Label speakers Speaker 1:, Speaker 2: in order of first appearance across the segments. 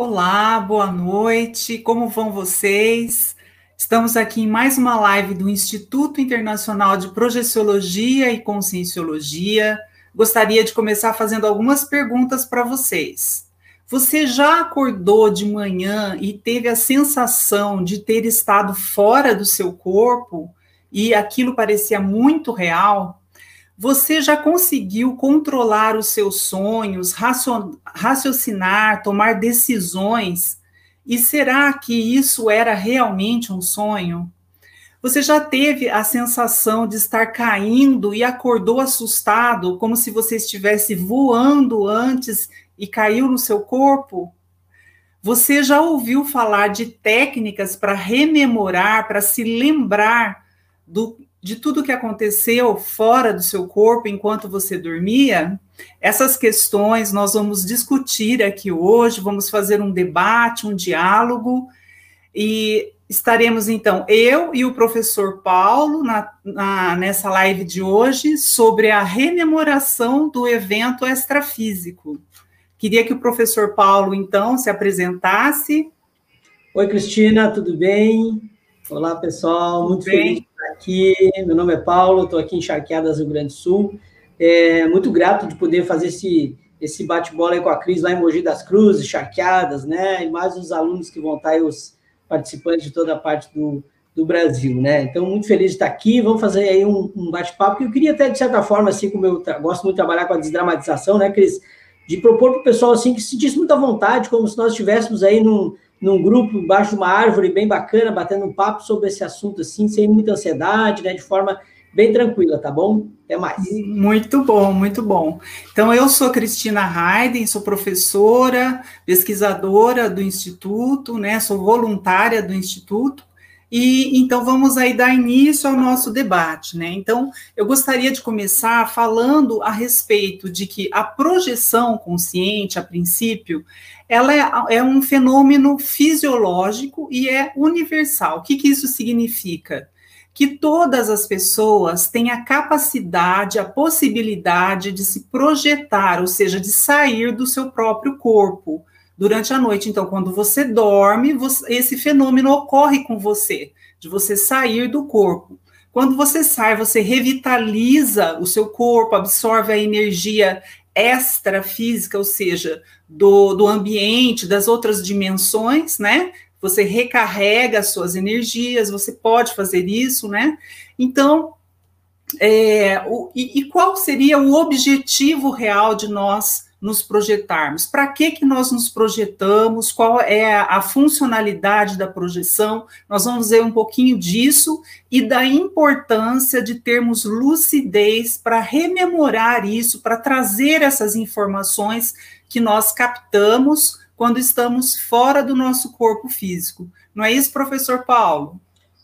Speaker 1: Olá, boa noite, como vão vocês? Estamos aqui em mais uma live do Instituto Internacional de Projeciologia e Conscienciologia. Gostaria de começar fazendo algumas perguntas para vocês. Você já acordou de manhã e teve a sensação de ter estado fora do seu corpo e aquilo parecia muito real? Você já conseguiu controlar os seus sonhos, raciocinar, tomar decisões? E será que isso era realmente um sonho? Você já teve a sensação de estar caindo e acordou assustado, como se você estivesse voando antes e caiu no seu corpo? Você já ouviu falar de técnicas para rememorar, para se lembrar do de tudo que aconteceu fora do seu corpo enquanto você dormia? Essas questões nós vamos discutir aqui hoje, vamos fazer um debate, um diálogo, e estaremos então eu e o professor Paulo na, na, nessa live de hoje sobre a rememoração do evento extrafísico. Queria que o professor Paulo, então, se apresentasse.
Speaker 2: Oi, Cristina, tudo bem? Olá, pessoal, muito bem? feliz aqui. Meu nome é Paulo, estou aqui em Charqueadas, Rio Grande do Sul. É, muito grato de poder fazer esse, esse bate-bola aí com a Cris lá em Mogi das Cruzes, Charqueadas, né? E mais os alunos que vão estar aí, os participantes de toda a parte do, do Brasil, né? Então, muito feliz de estar aqui. Vamos fazer aí um, um bate-papo, que eu queria até, de certa forma, assim, como eu gosto muito de trabalhar com a desdramatização, né, Cris? De propor para o pessoal, assim, que se sentisse muita vontade, como se nós estivéssemos aí num num grupo embaixo de uma árvore bem bacana, batendo um papo sobre esse assunto assim, sem muita ansiedade, né, de forma bem tranquila, tá bom? Até mais.
Speaker 1: Muito bom, muito bom. Então, eu sou Cristina Hayden, sou professora, pesquisadora do Instituto, né, sou voluntária do Instituto, e então vamos aí dar início ao nosso debate, né? Então, eu gostaria de começar falando a respeito de que a projeção consciente, a princípio, ela é, é um fenômeno fisiológico e é universal. O que, que isso significa? Que todas as pessoas têm a capacidade, a possibilidade de se projetar, ou seja, de sair do seu próprio corpo durante a noite. Então, quando você dorme, você, esse fenômeno ocorre com você, de você sair do corpo. Quando você sai, você revitaliza o seu corpo, absorve a energia extrafísica, ou seja, do, do ambiente, das outras dimensões, né? Você recarrega as suas energias, você pode fazer isso, né? Então, é, o, e, e qual seria o objetivo real de nós nos projetarmos. Para que, que nós nos projetamos? Qual é a, funcionalidade da projeção? Nós vamos ver um pouquinho disso e da importância de termos lucidez para rememorar isso, para trazer essas informações que nós captamos quando estamos fora do nosso corpo físico. Não é isso, professor Paulo?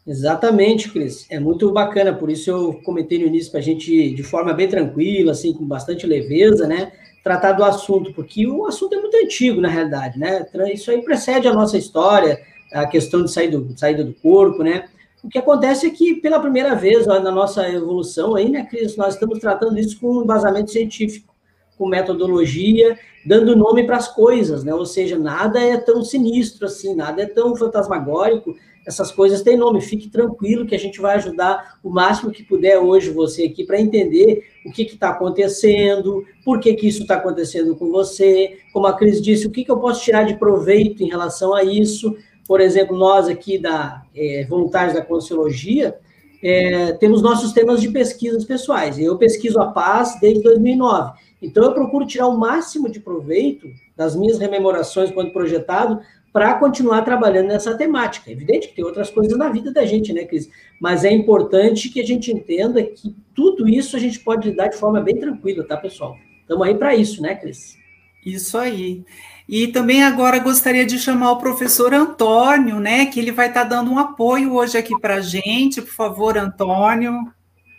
Speaker 2: Exatamente, Cris. É muito bacana, por isso eu comentei no início para a gente, de forma bem tranquila, assim, com bastante leveza, né? Tratar do assunto, porque o assunto é muito antigo, na realidade, né? Isso aí precede a nossa história, a questão de saída do, saída do corpo, né? O que acontece é que, pela primeira vez na nossa evolução aí, né, Cris, nós estamos tratando isso com um embasamento científico, com metodologia, dando nome para as coisas, né? Ou seja, nada é tão sinistro assim, nada é tão fantasmagórico, essas coisas têm nome, fique tranquilo que a gente vai ajudar o máximo que puder hoje você aqui para entender o que está acontecendo, por que, que isso está acontecendo com você, como a Cris disse, o que, que eu posso tirar de proveito em relação a isso. Por exemplo, nós aqui da é, Voluntários da Consciologia, é, temos nossos temas de pesquisas pessoais. Eu pesquiso a paz desde 2009. Então, eu procuro tirar o máximo de proveito das minhas rememorações quando projetado para continuar trabalhando nessa temática. É evidente que tem outras coisas na vida da gente, né, Cris? Mas é importante que a gente entenda que tudo isso a gente pode lidar de forma bem tranquila, tá, pessoal? Estamos aí para isso, né, Cris?
Speaker 1: Isso aí. E também agora gostaria de chamar o professor Antônio, né, que ele vai estar tá dando um apoio hoje aqui para a gente. Por favor, Antônio.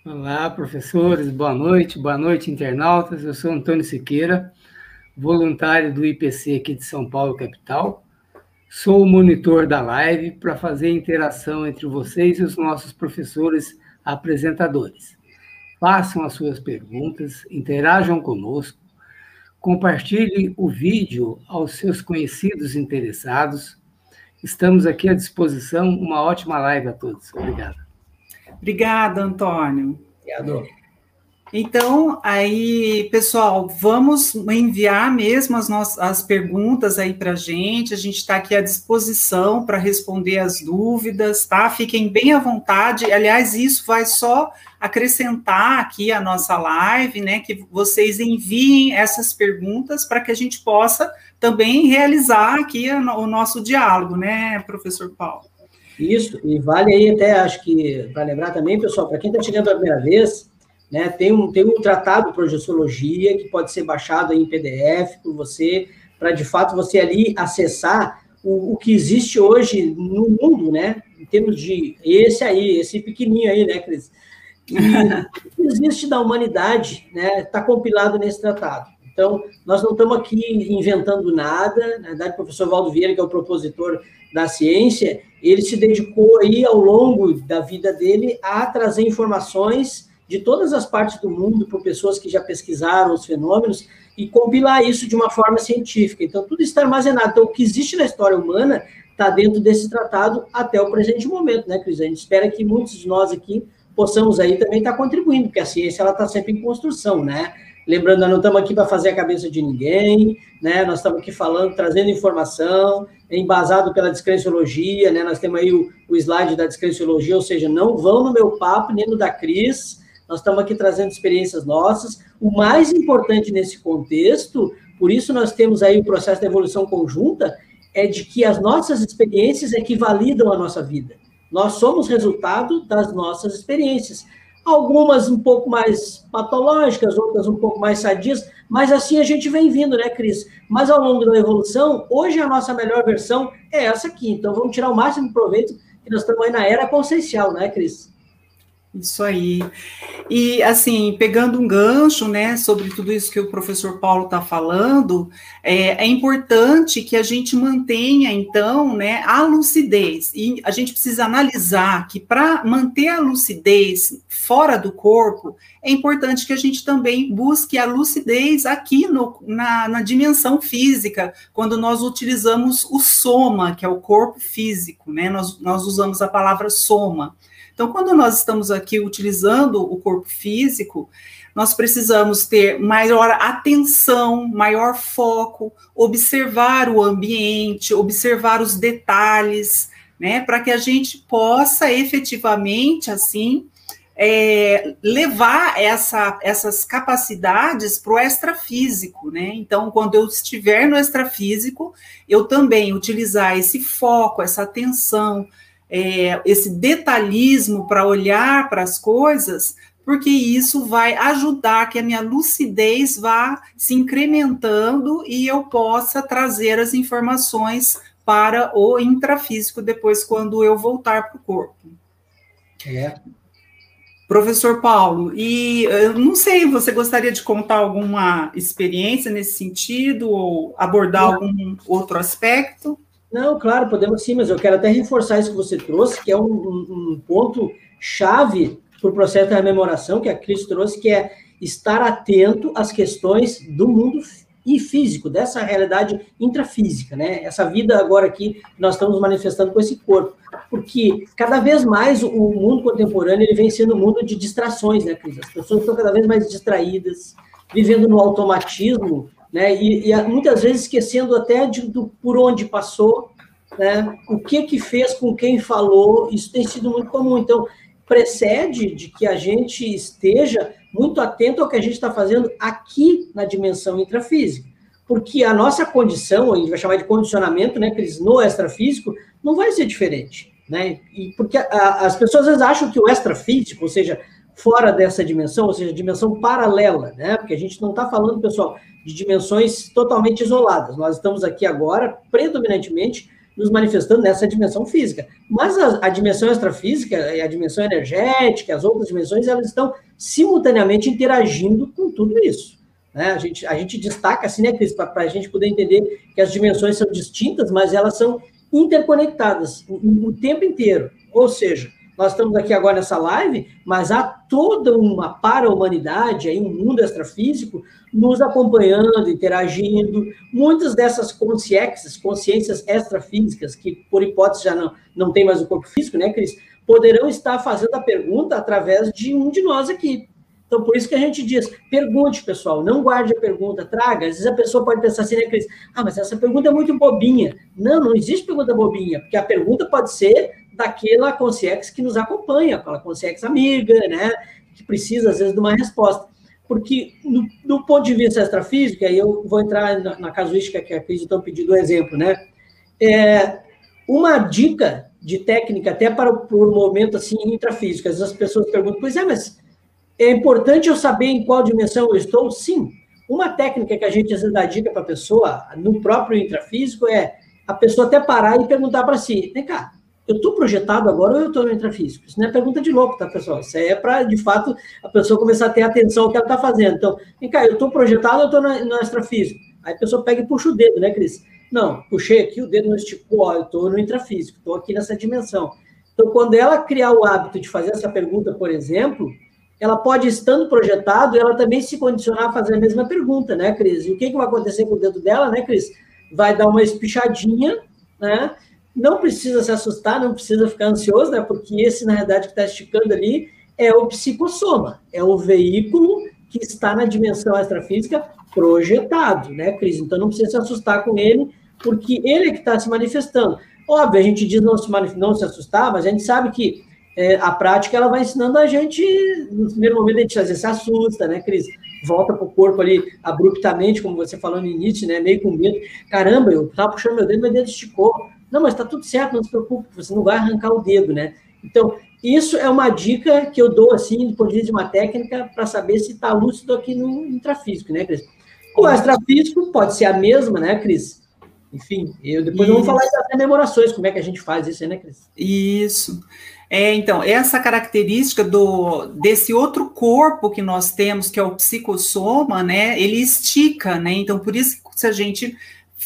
Speaker 3: Olá, professores, boa noite, boa noite, internautas. Eu sou Antônio Siqueira, voluntário do IPC aqui de São Paulo, capital. Sou o monitor da live para fazer a interação entre vocês e os nossos professores apresentadores. Façam as suas perguntas, interajam conosco, compartilhe o vídeo aos seus conhecidos interessados. Estamos aqui à disposição. Uma ótima live a todos. Obrigado.
Speaker 1: Obrigada, Antônio.
Speaker 2: Obrigado.
Speaker 1: Então, aí, pessoal, vamos enviar mesmo as nossas as perguntas aí para a gente. A gente está aqui à disposição para responder as dúvidas, tá? Fiquem bem à vontade. Aliás, isso vai só acrescentar aqui a nossa live, né? Que vocês enviem essas perguntas para que a gente possa também realizar aqui o nosso diálogo, né, professor Paulo?
Speaker 2: Isso, e vale aí até, acho que, para lembrar também, pessoal, para quem está chegando pela primeira vez, né? Tem, um, tem um tratado de projeciologia que pode ser baixado em PDF por você, para de fato você ali acessar o, o, que existe hoje no mundo, né? Em termos de esse aí, esse pequenininho aí, né, Cris? E o que existe da humanidade, né? Está compilado nesse tratado. Então, nós não estamos aqui inventando nada. Na verdade, o professor Valdo Vieira, que é o propositor da ciência, ele se dedicou aí ao longo da vida dele a trazer informações de todas as partes do mundo por pessoas que já pesquisaram os fenômenos e compilar isso de uma forma científica. Então, tudo está armazenado. Então, o que existe na história humana está dentro desse tratado até o presente momento, né, Cris? A gente espera que muitos de nós aqui possamos aí também estar contribuindo, porque a ciência ela está sempre em construção, né? Lembrando, nós não estamos aqui para fazer a cabeça de ninguém, né? Nós estamos aqui falando, trazendo informação, embasado pela descrenciologia, né? Nós temos aí o, o slide da descrenciologia, ou seja, não vão no meu papo nem no da Cris, nós estamos aqui trazendo experiências nossas. O mais importante nesse contexto, por isso nós temos aí o processo da evolução conjunta, é de que as nossas experiências é que validam a nossa vida. Nós somos resultado das nossas experiências. Algumas um pouco mais patológicas, outras um pouco mais sadias, mas assim a gente vem vindo, né, Cris? Mas ao longo da evolução, hoje a nossa melhor versão é essa aqui. Então vamos tirar o máximo proveito, que nós estamos aí na era consciencial, né, Cris?
Speaker 1: Isso aí. E, assim, pegando um gancho, né, sobre tudo isso que o professor Paulo está falando, é, é, importante que a gente mantenha, então, né, a lucidez. E a gente precisa analisar que, para manter a lucidez fora do corpo, é importante que a gente também busque a lucidez aqui no, na, na dimensão física, quando nós utilizamos o soma, que é o corpo físico, né, nós, nós usamos a palavra soma. Então, quando nós estamos aqui utilizando o corpo físico, nós precisamos ter maior atenção, maior foco, observar o ambiente, observar os detalhes, né, para que a gente possa efetivamente, assim, é, levar essa, essas capacidades para o extrafísico, né? Então, quando eu estiver no extrafísico, eu também utilizar esse foco, essa atenção, é, esse detalhismo para olhar para as coisas, porque isso vai ajudar que a minha lucidez vá se incrementando e eu possa trazer as informações para o intrafísico depois, quando eu voltar para o corpo. É. Professor Paulo, e eu não sei, você gostaria de contar alguma experiência nesse sentido ou abordar algum outro aspecto?
Speaker 2: Não, claro, podemos sim, mas eu quero até reforçar isso que você trouxe, que é um, um, um ponto chave para o processo da rememoração que a Cris trouxe, que é estar atento às questões do mundo e físico, dessa realidade intrafísica, né? Essa vida agora aqui nós estamos manifestando com esse corpo. Porque cada vez mais o mundo contemporâneo ele vem sendo um mundo de distrações, né, Cris? As pessoas estão cada vez mais distraídas, vivendo no automatismo né? E, e muitas vezes esquecendo até de, do, por onde passou, né? O que que fez com quem falou, isso tem sido muito comum. Então, precede de que a gente esteja muito atento ao que a gente está fazendo aqui na dimensão intrafísica. Porque a nossa condição, a gente vai chamar de condicionamento, né, Cris, no extrafísico, não vai ser diferente. Né? E porque a, as pessoas às vezes acham que o extrafísico, ou seja, fora dessa dimensão, ou seja, dimensão paralela, né? Porque a gente não está falando, pessoal, de dimensões totalmente isoladas. Nós estamos aqui agora, predominantemente, nos manifestando nessa dimensão física. Mas a, a dimensão extrafísica e a dimensão energética, as outras dimensões, elas estão simultaneamente interagindo com tudo isso. Né? A, gente, a gente destaca assim, né, Cris, para a gente poder entender que as dimensões são distintas, mas elas são interconectadas o, o tempo inteiro. Ou seja, nós estamos aqui agora nessa live, mas há toda uma para-humanidade, aí um mundo extrafísico, nos acompanhando, interagindo. Muitas dessas consciências, consciências extrafísicas, que por hipótese já não, não tem mais o corpo físico, né, Cris? Poderão estar fazendo a pergunta através de um de nós aqui. Então, por isso que a gente diz, pergunte, pessoal, não guarde a pergunta, traga. Às vezes a pessoa pode pensar assim, né, Cris? Ah, mas essa pergunta é muito bobinha. Não, não existe pergunta bobinha, porque a pergunta pode ser daquela consciência que nos acompanha, aquela consciência amiga, né, que precisa, às vezes, de uma resposta. Porque, no, do ponto de vista extrafísico, aí eu vou entrar na, na casuística que a Cris então pediu do exemplo, né, é, uma dica de técnica, até para o momento, assim, intrafísico, às vezes as pessoas perguntam, pois é, mas é importante eu saber em qual dimensão eu estou? Sim. Uma técnica que a gente às vezes dá dica para a pessoa, no próprio intrafísico, é a pessoa até parar e perguntar para si: vem cá, eu estou projetado agora ou eu estou no intrafísico? Isso não é pergunta de louco, tá, pessoal? Isso é para, de fato, a pessoa começar a ter atenção ao que ela está fazendo. Então, vem cá, eu estou projetado ou eu estou no, extrafísico? Aí a pessoa pega e puxa o dedo, né, Cris? Não, puxei aqui, o dedo não esticou, ó, eu estou no intrafísico, estou aqui nessa dimensão. Então, quando ela criar o hábito de fazer essa pergunta, por exemplo, ela pode, estando projetado, ela também se condicionar a fazer a mesma pergunta, né, Cris? E o que, que vai acontecer com o dedo dela, né, Cris? Vai dar uma espichadinha, né? Não precisa se assustar, não precisa ficar ansioso, né? Porque esse, na realidade, que está esticando ali é o psicossoma, é o veículo que está na dimensão extrafísica projetado, né, Cris? Então não precisa se assustar com ele, porque ele é que está se manifestando. Óbvio, a gente diz não se, não se assustar, mas a gente sabe que é, a prática ela vai ensinando a gente, no primeiro momento a gente às vezes se assusta, né, Cris? Volta para o corpo ali abruptamente, como você falou no início, né, meio com medo. Caramba, eu estava puxando meu dedo, meu dedo esticou. Não, mas está tudo certo, não se preocupe, você não vai arrancar o dedo, né? Então, isso é uma dica que eu dou, assim, do ponto de vista de uma técnica, para saber se está lúcido aqui no intrafísico, né, Cris? O extrafísico pode ser a mesma, né, Cris? Enfim, eu depois vamos falar das rememorações, como é que a gente faz isso, né, Cris?
Speaker 1: Isso. É, então, essa característica do, desse outro corpo que nós temos, que é o psicossoma, né, ele estica, né, então por isso se a gente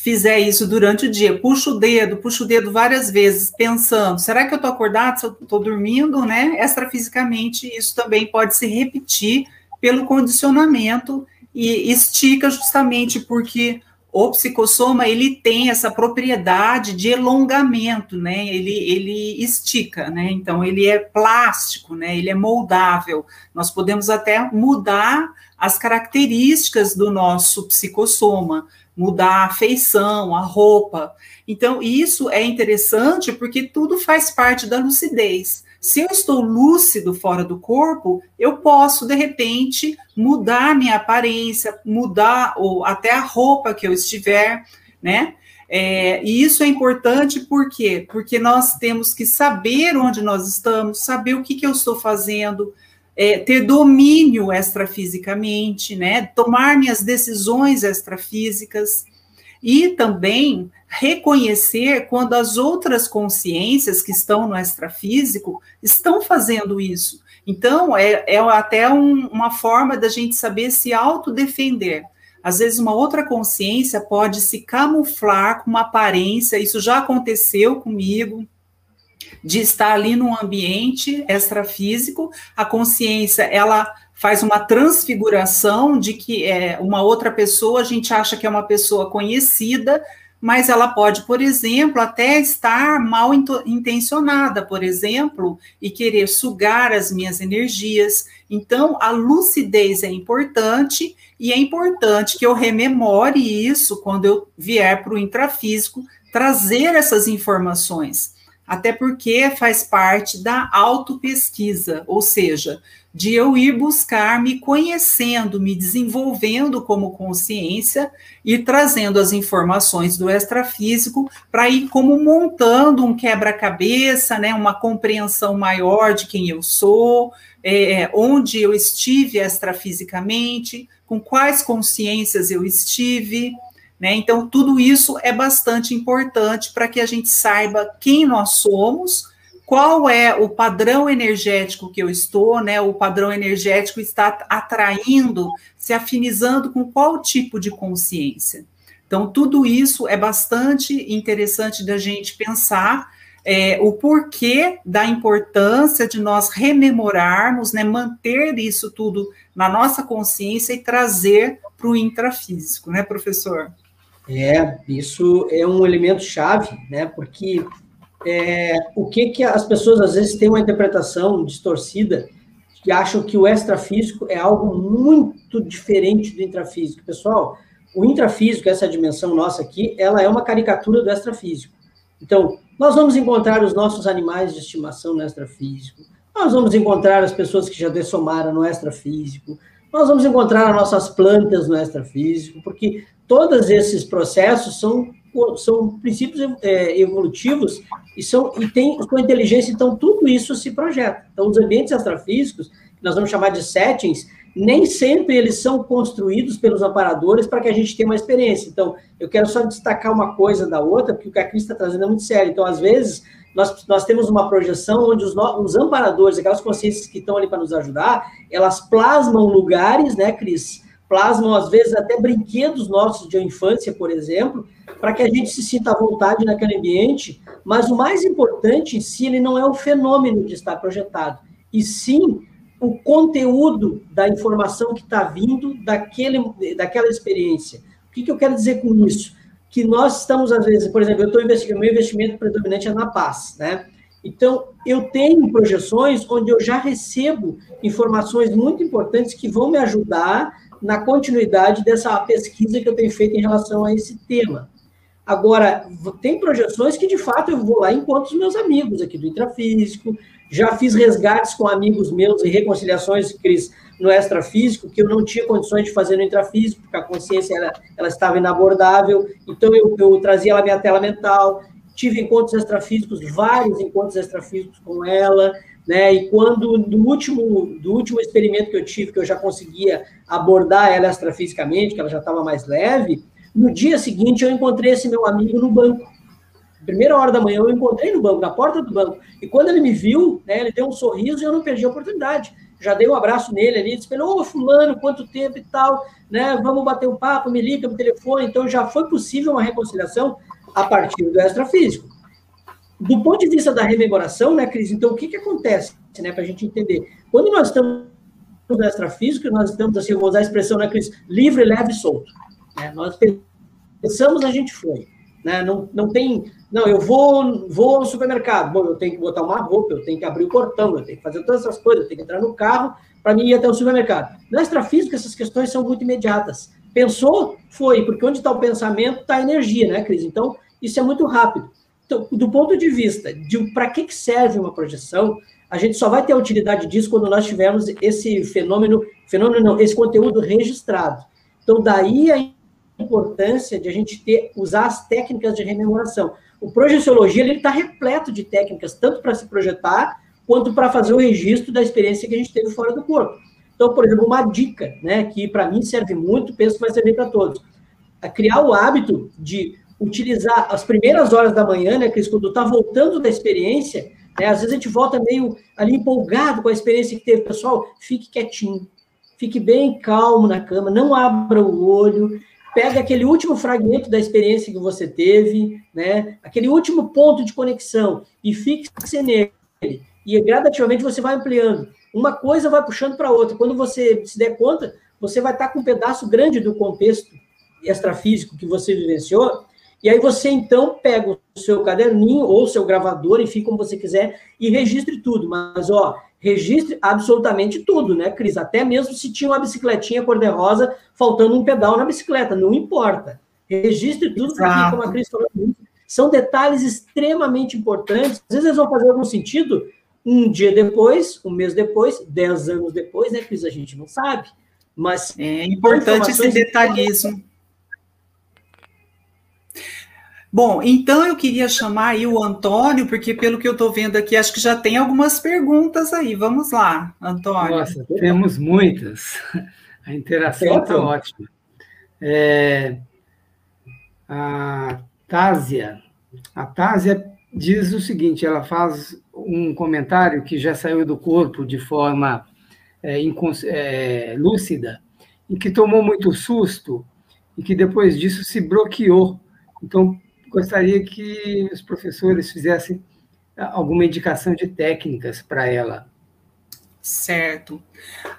Speaker 1: fizer isso durante o dia, puxa o dedo, puxa o dedo várias vezes, pensando, será que eu estou acordado, se eu estou dormindo, né, extrafisicamente, isso também pode se repetir pelo condicionamento e estica justamente porque o psicossoma ele tem essa propriedade de elongamento, né? Ele, ele estica, né? Então ele é plástico, né? Ele é moldável. Nós podemos até mudar as características do nosso psicossoma, mudar a feição, a roupa. Então isso é interessante porque tudo faz parte da lucidez. Se eu estou lúcido fora do corpo, eu posso, de repente, mudar minha aparência, mudar ou até a roupa que eu estiver, né? É, e isso é importante por quê? Porque nós temos que saber onde nós estamos, saber o que, que eu estou fazendo, é, ter domínio extrafisicamente, né? Tomar minhas decisões extrafísicas e também reconhecer quando as outras consciências que estão no extrafísico estão fazendo isso. Então, é, é até um, uma forma da gente saber se autodefender. Às vezes, uma outra consciência pode se camuflar com uma aparência, isso já aconteceu comigo, de estar ali num ambiente extrafísico, a consciência, ela faz uma transfiguração de que é uma outra pessoa, a gente acha que é uma pessoa conhecida, mas ela pode, por exemplo, até estar mal intencionada, por exemplo, e querer sugar as minhas energias. Então, a lucidez é importante e é importante que eu rememore isso quando eu vier para o intrafísico, trazer essas informações, até porque faz parte da autopesquisa, ou seja, de eu ir buscar me conhecendo, me desenvolvendo como consciência e trazendo as informações do extrafísico para ir como montando um quebra-cabeça, né, uma compreensão maior de quem eu sou, é, onde eu estive extrafisicamente, com quais consciências eu estive. Né? Então, tudo isso é bastante importante para que a gente saiba quem nós somos qual é o padrão energético que eu estou, né? O padrão energético está atraindo, se afinizando com qual tipo de consciência. Então, tudo isso é bastante interessante da gente pensar é, o porquê da importância de nós rememorarmos, né, manter isso tudo na nossa consciência e trazer para o intrafísico, né, professor?
Speaker 2: É, isso é um elemento chave, né, porque é, o que que as pessoas às vezes têm uma interpretação distorcida que acham que o extrafísico é algo muito diferente do intrafísico. Pessoal, o intrafísico, essa dimensão nossa aqui, ela é uma caricatura do extrafísico. Então, nós vamos encontrar os nossos animais de estimação no extrafísico, nós vamos encontrar as pessoas que já dessomaram no extrafísico, nós vamos encontrar as nossas plantas no extrafísico, porque todos esses processos são, são princípios é, evolutivos e, são, e tem com inteligência, então tudo isso se projeta. Então, os ambientes extrafísicos, que nós vamos chamar de settings, nem sempre eles são construídos pelos aparadores para que a gente tenha uma experiência. Então, eu quero só destacar uma coisa da outra, porque o que a Cris está trazendo é muito sério. Então, às vezes, nós, nós temos uma projeção onde os, os amparadores, aquelas consciências que estão ali para nos ajudar, elas plasmam lugares, né, Cris? Plasmam, às vezes, até brinquedos nossos de infância, por exemplo, para que a gente se sinta à vontade naquele ambiente. Mas o mais importante em si, ele não é o fenômeno de estar projetado, e sim o conteúdo da informação que está vindo daquele, daquela experiência. O que, que eu quero dizer com isso? Que nós estamos, às vezes, por exemplo, eu estou investigando, meu investimento predominante é na paz, né? Então, eu tenho projeções onde eu já recebo informações muito importantes que vão me ajudar na continuidade dessa pesquisa que eu tenho feito em relação a esse tema. Agora, tem projeções que, de fato, eu vou lá e encontro os meus amigos aqui do intrafísico, já fiz resgates com amigos meus e reconciliações, Cris, no extrafísico, que eu não tinha condições de fazer no intrafísico, porque a consciência ela, ela estava inabordável, então eu, eu trazia ela minha tela mental, tive encontros extrafísicos, vários encontros extrafísicos com ela, né? E quando no último do último experimento que eu tive, que eu já conseguia abordar ela extrafisicamente, que ela já estava mais leve, no dia seguinte eu encontrei esse meu amigo no banco primeira hora da manhã eu encontrei no banco, na porta do banco. E quando ele me viu, né, ele deu um sorriso e eu não perdi a oportunidade. Já dei um abraço nele ali, disse, ô, oh, fulano, quanto tempo e tal, né, vamos bater um papo, me liga no telefone. Então, já foi possível uma reconciliação a partir do extrafísico. Do ponto de vista da rememoração, né, Cris, então, o que que acontece, né, para a gente entender? Quando nós estamos no extrafísico, nós estamos, assim, eu vou usar a expressão, né, Cris, livre, leve e solto. Né? Nós pensamos, a gente foi. Né? Não, não tem não, eu vou, vou ao supermercado. Bom, eu tenho que botar uma roupa, eu tenho que abrir o portão, eu tenho que fazer todas essas coisas, eu tenho que entrar no carro para mim ir até o supermercado. Na extrafísica, essas questões são muito imediatas. Pensou? Foi, porque onde está o pensamento está a energia, né, Cris? Então, isso é muito rápido. Então, do ponto de vista de para que, serve uma projeção, a gente só vai ter a utilidade disso quando nós tivermos esse fenômeno, fenômeno não, esse conteúdo registrado. Então, daí a importância de a gente ter, usar as técnicas de rememoração. O projeciologia ele está repleto de técnicas, tanto para se projetar, quanto para fazer o registro da experiência que a gente teve fora do corpo. Então, por exemplo, uma dica, né, que para mim serve muito, penso que vai servir para todos. É criar o hábito de utilizar as primeiras horas da manhã, né, Cris, quando está voltando da experiência, né, às vezes a gente volta meio ali empolgado com a experiência que teve. Pessoal, fique quietinho, fique bem calmo na cama, não abra o olho, pega aquele último fragmento da experiência que você teve, né? Aquele último ponto de conexão e fixe nele. E gradativamente você vai ampliando. Uma coisa vai puxando para outra. Quando você se der conta, você vai estar com um pedaço grande do contexto extrafísico que você vivenciou. E aí você então pega o seu caderninho ou o seu gravador, enfim, como você quiser, e registre tudo. Mas ó, registre absolutamente tudo, né, Cris? Até mesmo se tinha uma bicicletinha cor-de-rosa faltando um pedal na bicicleta, não importa. Registre tudo, porque, como a Cris falou, são detalhes extremamente importantes. Às vezes eles vão fazer algum sentido um dia depois, um mês depois, dez anos depois, né, Cris? A gente não sabe. Mas
Speaker 1: é importante esse detalhismo. Bom, então eu queria chamar aí o Antônio, porque pelo que eu estou vendo aqui, acho que já tem algumas perguntas aí. Vamos lá, Antônio.
Speaker 3: Nossa, temos muitas. A interação está ótima. É, a Tásia, a Tásia diz o seguinte: ela faz um comentário que já saiu do corpo de forma é, é, lúcida, e que tomou muito susto, e que depois disso se bloqueou. Então, gostaria que os professores fizessem alguma indicação de técnicas para ela.
Speaker 1: Certo.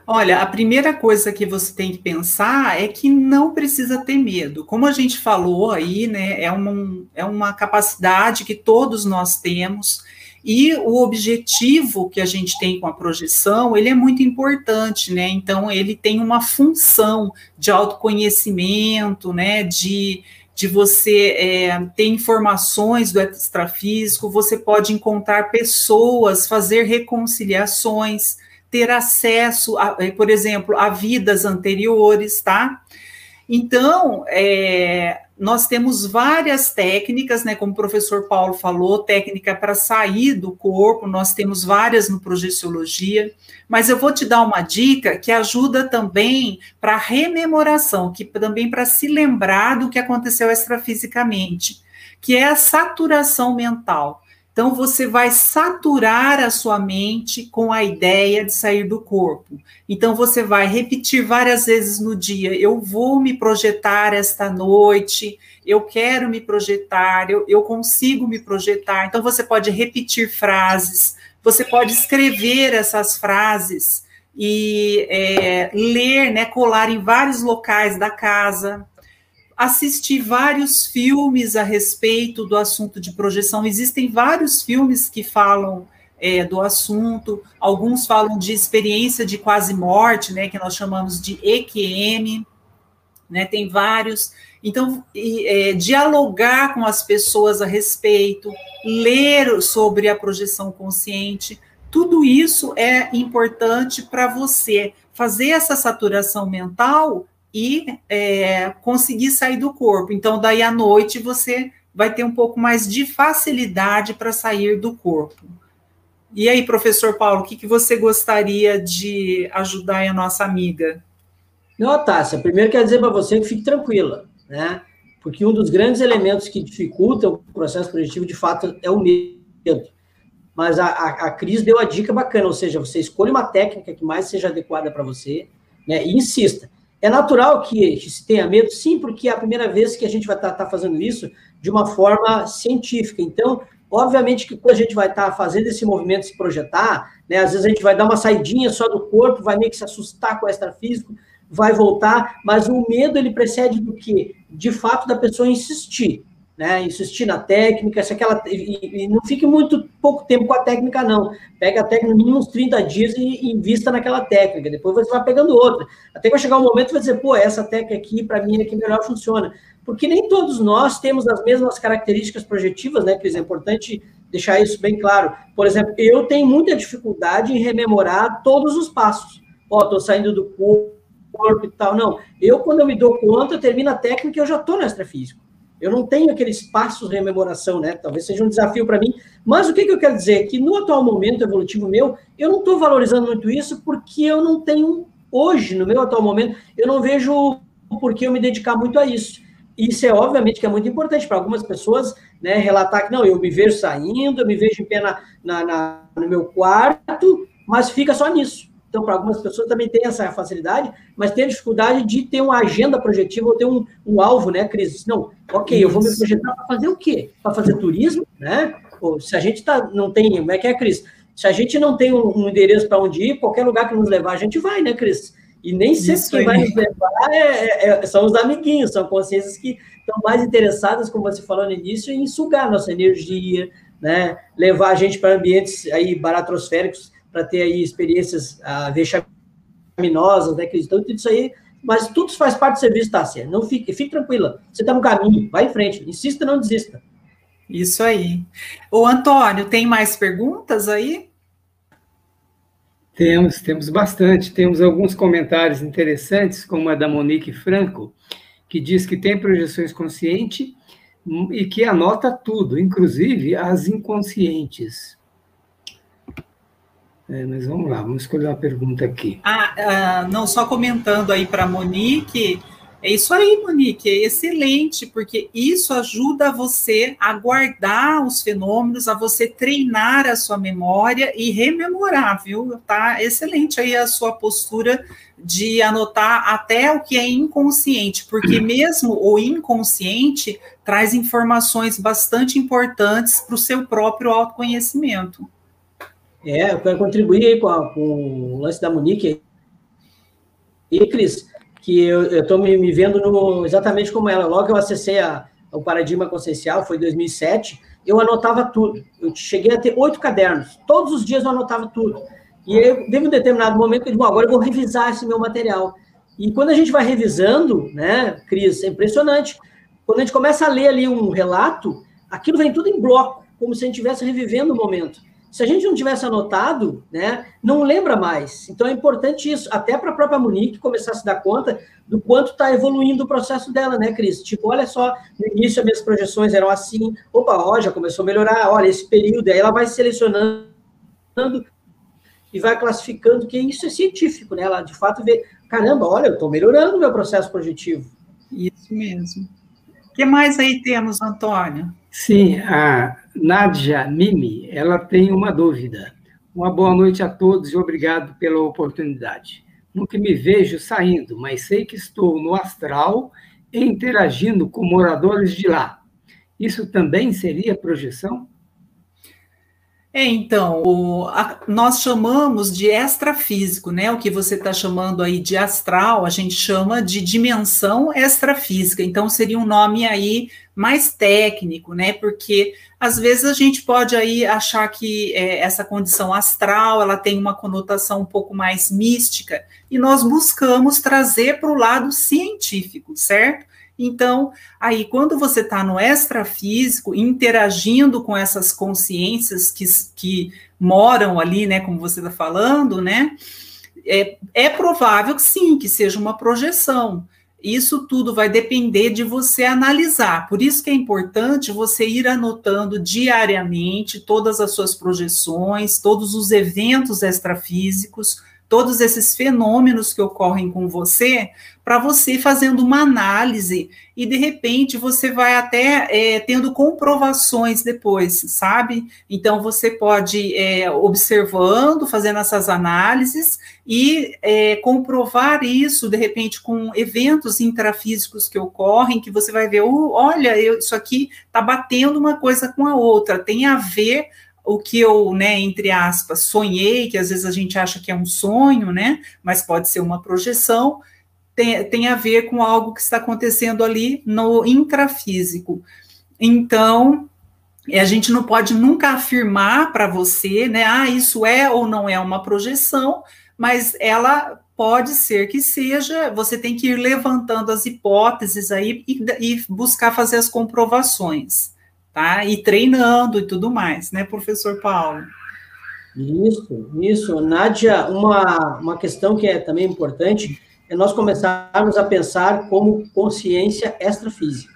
Speaker 1: Olha, a primeira coisa que você tem que pensar é que não precisa ter medo. Como a gente falou aí, né, é uma, é uma capacidade que todos nós temos, e o objetivo que a gente tem com a projeção, ele é muito importante, né? Então, ele tem uma função de autoconhecimento, né, de de você é, ter informações do extrafísico, você pode encontrar pessoas, fazer reconciliações, ter acesso, a, eh, por exemplo, a vidas anteriores, tá? Então, é, nós temos várias técnicas, né? Como o professor Paulo falou, técnica para sair do corpo, nós temos várias no projeciologia, mas eu vou te dar uma dica que ajuda também para rememoração, que também para se lembrar do que aconteceu extrafisicamente, que é a saturação mental. Então, você vai saturar a sua mente com a ideia de sair do corpo. Então, você vai repetir várias vezes no dia: eu vou me projetar esta noite, eu quero me projetar, eu, eu consigo me projetar. Então, você pode repetir frases, você pode escrever essas frases e é, ler, né, colar em vários locais da casa assisti vários filmes a respeito do assunto de projeção. Existem vários filmes que falam é, do assunto, alguns falam de experiência de quase morte, né, que nós chamamos de EQM, né, tem vários. Então, é, dialogar com as pessoas a respeito, ler sobre a projeção consciente, tudo isso é importante para você fazer essa saturação mental e é, conseguir sair do corpo. Então, daí à noite você vai ter um pouco mais de facilidade para sair do corpo. E aí, professor Paulo, o que, que você gostaria de ajudar a nossa amiga?
Speaker 2: Não, Tássia, primeiro quero dizer para você que fique tranquila, né? Porque um dos grandes elementos que dificulta o processo projetivo, de fato, é o medo. Mas a, a, a Cris deu a dica bacana, ou seja, você escolhe uma técnica que mais seja adequada para você, né? E insista. É natural que se tenha medo, sim, porque é a primeira vez que a gente vai estar tá, tá fazendo isso de uma forma científica. Então, obviamente que quando a gente vai estar tá fazendo esse movimento, se projetar, né, às vezes a gente vai dar uma saidinha só do corpo, vai meio que se assustar com o extrafísico, vai voltar, mas o medo ele precede do que? De fato, da pessoa insistir né? Insistir na técnica, se aquela. E, e, não fique muito pouco tempo com a técnica, não. Pega a técnica no uns 30 dias e, e invista naquela técnica. Depois você vai pegando outra. Até que vai chegar um momento que vai dizer, pô, essa técnica aqui, para mim, é que melhor funciona. Porque nem todos nós temos as mesmas características projetivas, né, Cris? É importante deixar isso bem claro. Por exemplo, eu tenho muita dificuldade em rememorar todos os passos. Ó, oh, tô saindo do corpo e tal. Não, eu, quando eu me dou conta, eu termino a técnica e eu já tô no extrafísico. Eu não tenho aqueles passos de rememoração, né? Talvez seja um desafio para mim. Mas o que, que eu quero dizer? Que no atual momento evolutivo meu, eu não estou valorizando muito isso porque eu não tenho, hoje, no meu atual momento, eu não vejo por que eu me dedicar muito a isso. Isso é obviamente que é muito importante para algumas pessoas, né? Relatar que não, eu me vejo saindo, eu me vejo em pé na, na, na no meu quarto, mas fica só nisso. Então, para algumas pessoas também tem essa facilidade, mas tem a dificuldade de ter uma agenda projetiva ou ter um, um alvo, né, Cris? Não, ok, eu vou me projetar para fazer o quê? Para fazer turismo, né? Ou, se a gente tá, não tem, como é que é, Cris? Se a gente não tem um, um endereço para onde ir, qualquer lugar que nos levar, a gente vai, né, Cris? E nem sempre Isso quem vai nos levar é, é, é, são os amiguinhos, são consciências que estão mais interessadas, como você falou no início, em sugar nossa energia, né? Levar a gente para ambientes aí baratrosféricos para ter aí experiências ah, vexaminosas, né, Então, tudo isso aí, mas tudo faz parte do serviço, Tássia. Não fique, fique tranquila. Você está no caminho, vai em frente. Insista, não desista.
Speaker 1: Isso aí. O Antônio, tem mais perguntas aí?
Speaker 3: Temos, temos bastante. Temos alguns comentários interessantes, como a da Monique Franco, que diz que tem projeções conscientes e que anota tudo, inclusive as inconscientes. É, mas vamos lá, vamos escolher uma pergunta aqui.
Speaker 1: Ah, ah não, só comentando aí para a Monique, É isso aí, Monique, é excelente, porque isso ajuda você a guardar os fenômenos, a você treinar a sua memória e rememorar, viu? Tá excelente aí a sua postura de anotar até o que é inconsciente, porque mesmo o inconsciente traz informações bastante importantes para o seu próprio autoconhecimento.
Speaker 2: É, eu quero contribuir com, a, com o lance da Monique. E, Cris, que eu estou me, me, vendo no, exatamente como ela. Logo que eu acessei a, o paradigma consciencial, foi em 2007, eu anotava tudo. Eu cheguei a ter oito cadernos. Todos os dias eu anotava tudo. E eu, teve um determinado momento que eu digo, agora eu vou revisar esse meu material. E quando a gente vai revisando, né, Cris, é impressionante. Quando a gente começa a ler ali um relato, aquilo vem tudo em bloco, como se a gente estivesse revivendo o momento. Se a gente não tivesse anotado, né, não lembra mais. Então é importante isso, até para a própria Monique começar a se dar conta do quanto está evoluindo o processo dela, né, Cris? Tipo, olha só, no início as minhas projeções eram assim, opa, ó, já começou a melhorar, olha, esse período, aí ela vai selecionando e vai classificando, que isso é científico, né? Ela de fato vê, caramba, olha, eu estou melhorando o meu processo projetivo.
Speaker 1: Isso mesmo. Que mais aí temos, Antônio?
Speaker 3: Sim, a Nádia Mimi, ela tem uma dúvida. Uma boa noite a todos e obrigado pela oportunidade. Nunca me vejo saindo, mas sei que estou no astral e interagindo com moradores de lá. Isso também seria projeção?
Speaker 1: É, então, o, a, nós chamamos de extrafísico, né? O que você está chamando aí de astral, a gente chama de dimensão extrafísica. Então, seria um nome aí mais técnico, né? Porque às vezes a gente pode aí achar que é, essa condição astral ela tem uma conotação um pouco mais mística, e nós buscamos trazer para o lado científico, certo? Então, aí, quando você está no extrafísico, interagindo com essas consciências que, que moram ali, né, como você está falando, né, é, é provável que sim, que seja uma projeção. Isso tudo vai depender de você analisar. Por isso que é importante você ir anotando diariamente todas as suas projeções, todos os eventos extrafísicos, todos esses fenômenos que ocorrem com você, para você fazendo uma análise e de repente você vai até é, tendo comprovações depois, sabe? Então você pode é, observando, fazendo essas análises e é, comprovar isso de repente com eventos intrafísicos que ocorrem, que você vai ver, oh, olha, eu, isso aqui está batendo uma coisa com a outra, tem a ver o que eu, né, entre aspas, sonhei, que às vezes a gente acha que é um sonho, né, mas pode ser uma projeção, tem, tem a ver com algo que está acontecendo ali no intrafísico. Então, a gente não pode nunca afirmar para você, né, ah, isso é ou não é uma projeção, mas ela pode ser que seja, você tem que ir levantando as hipóteses aí e, e buscar fazer as comprovações tá? E treinando e tudo mais, né, professor Paulo?
Speaker 2: Isso, isso. Nádia, uma, uma questão que é também importante é nós começarmos a pensar como consciência extrafísica.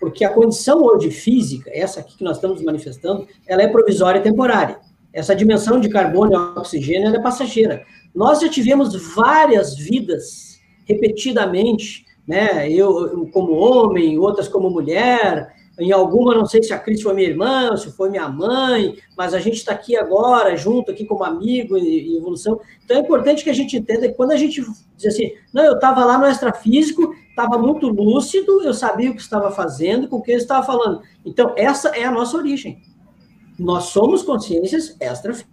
Speaker 2: Porque a condição hoje física, essa aqui que nós estamos manifestando, ela é provisória e temporária. Essa dimensão de carbono e oxigênio é passageira. Nós já tivemos várias vidas repetidamente, né? Eu como homem, outras como mulher, em alguma, não sei se a Cris foi minha irmã, se foi minha mãe, mas a gente está aqui agora, junto, aqui como amigo e, evolução. Então é importante que a gente entenda que quando a gente diz assim, não, eu estava lá no extrafísico, estava muito lúcido, eu sabia o que estava fazendo, com o que eu estava falando. Então, essa é a nossa origem. Nós somos consciências extrafísicas.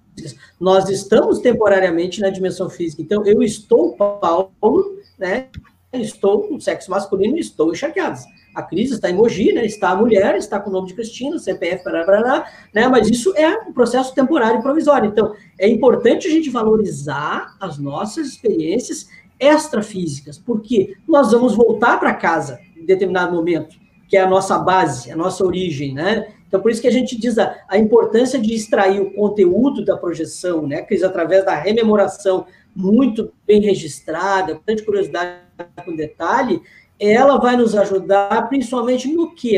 Speaker 2: Nós estamos temporariamente na dimensão física. Então, eu estou Paulo, né? Estou no sexo masculino e estou enxergado a Cris está em Mogi, né? Está a mulher, está com o nome de Cristina, CPF, parará, né? Mas isso é um processo temporário e provisório. Então, é importante a gente valorizar as nossas experiências extrafísicas, porque nós vamos voltar para casa em determinado momento, que é a nossa base, a nossa origem, né? Então, por isso que a gente diz a, a importância de extrair o conteúdo da projeção, né, Cris, através da rememoração muito bem registrada, com tanta curiosidade com detalhe, ela vai nos ajudar principalmente no que?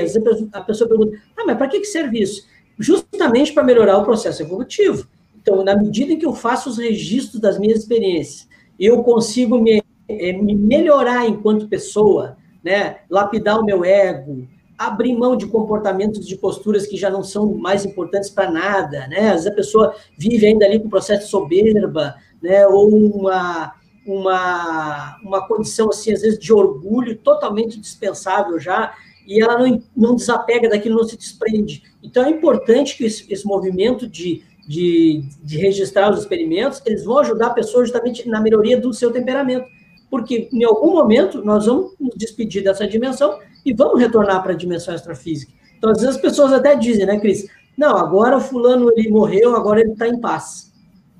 Speaker 2: A pessoa pergunta, ah, mas para que serve isso? Justamente para melhorar o processo evolutivo. Então, na medida em que eu faço os registros das minhas experiências, eu consigo me, é, me melhorar enquanto pessoa, né? Lapidar o meu ego, abrir mão de comportamentos, de posturas que já não são mais importantes para nada, né? Às vezes a pessoa vive ainda ali com um processo soberba, né? Ou uma, uma, uma condição, assim, às vezes de orgulho totalmente dispensável já, e ela não, não desapega daquilo, não se desprende. Então, é importante que esse, esse movimento de, de, de registrar os experimentos, eles vão ajudar a pessoa justamente na melhoria do seu temperamento porque em algum momento nós vamos nos despedir dessa dimensão e vamos retornar para a dimensão extrafísica. Então, às vezes as pessoas até dizem, né, Cris? Não, agora o fulano ele morreu, agora ele está em paz.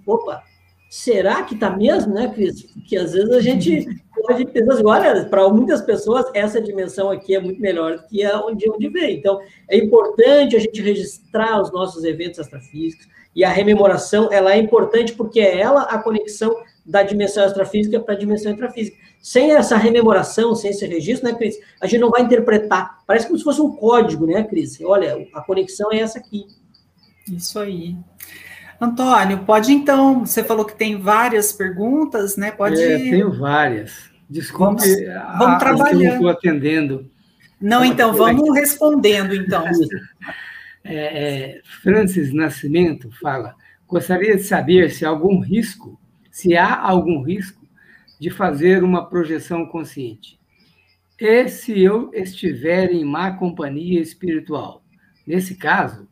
Speaker 2: Opa, será que está mesmo, né, Cris? Porque às vezes a gente pode pensar olha, para muitas pessoas essa dimensão aqui é muito melhor do que a onde, onde vem. Então, é importante a gente registrar os nossos eventos extrafísicos e a rememoração, ela é importante porque é ela a conexão da dimensão extrafísica para a dimensão intrafísica. Sem essa rememoração, sem esse registro, né, Cris? A gente não vai interpretar. Parece como se fosse um código, né, Cris? Olha, a conexão é essa aqui.
Speaker 1: Isso aí. Antônio, pode então, você falou que tem várias perguntas, né? Pode. É,
Speaker 3: tenho várias. Desculpe,
Speaker 1: vamos, vamos a, trabalhando.
Speaker 3: Eu estou atendendo.
Speaker 1: Não, então, vamos respondendo, então.
Speaker 3: É, é, Francis Nascimento fala: gostaria de saber se há algum risco se há algum risco de fazer uma projeção consciente. E se eu estiver em má companhia espiritual? Nesse caso,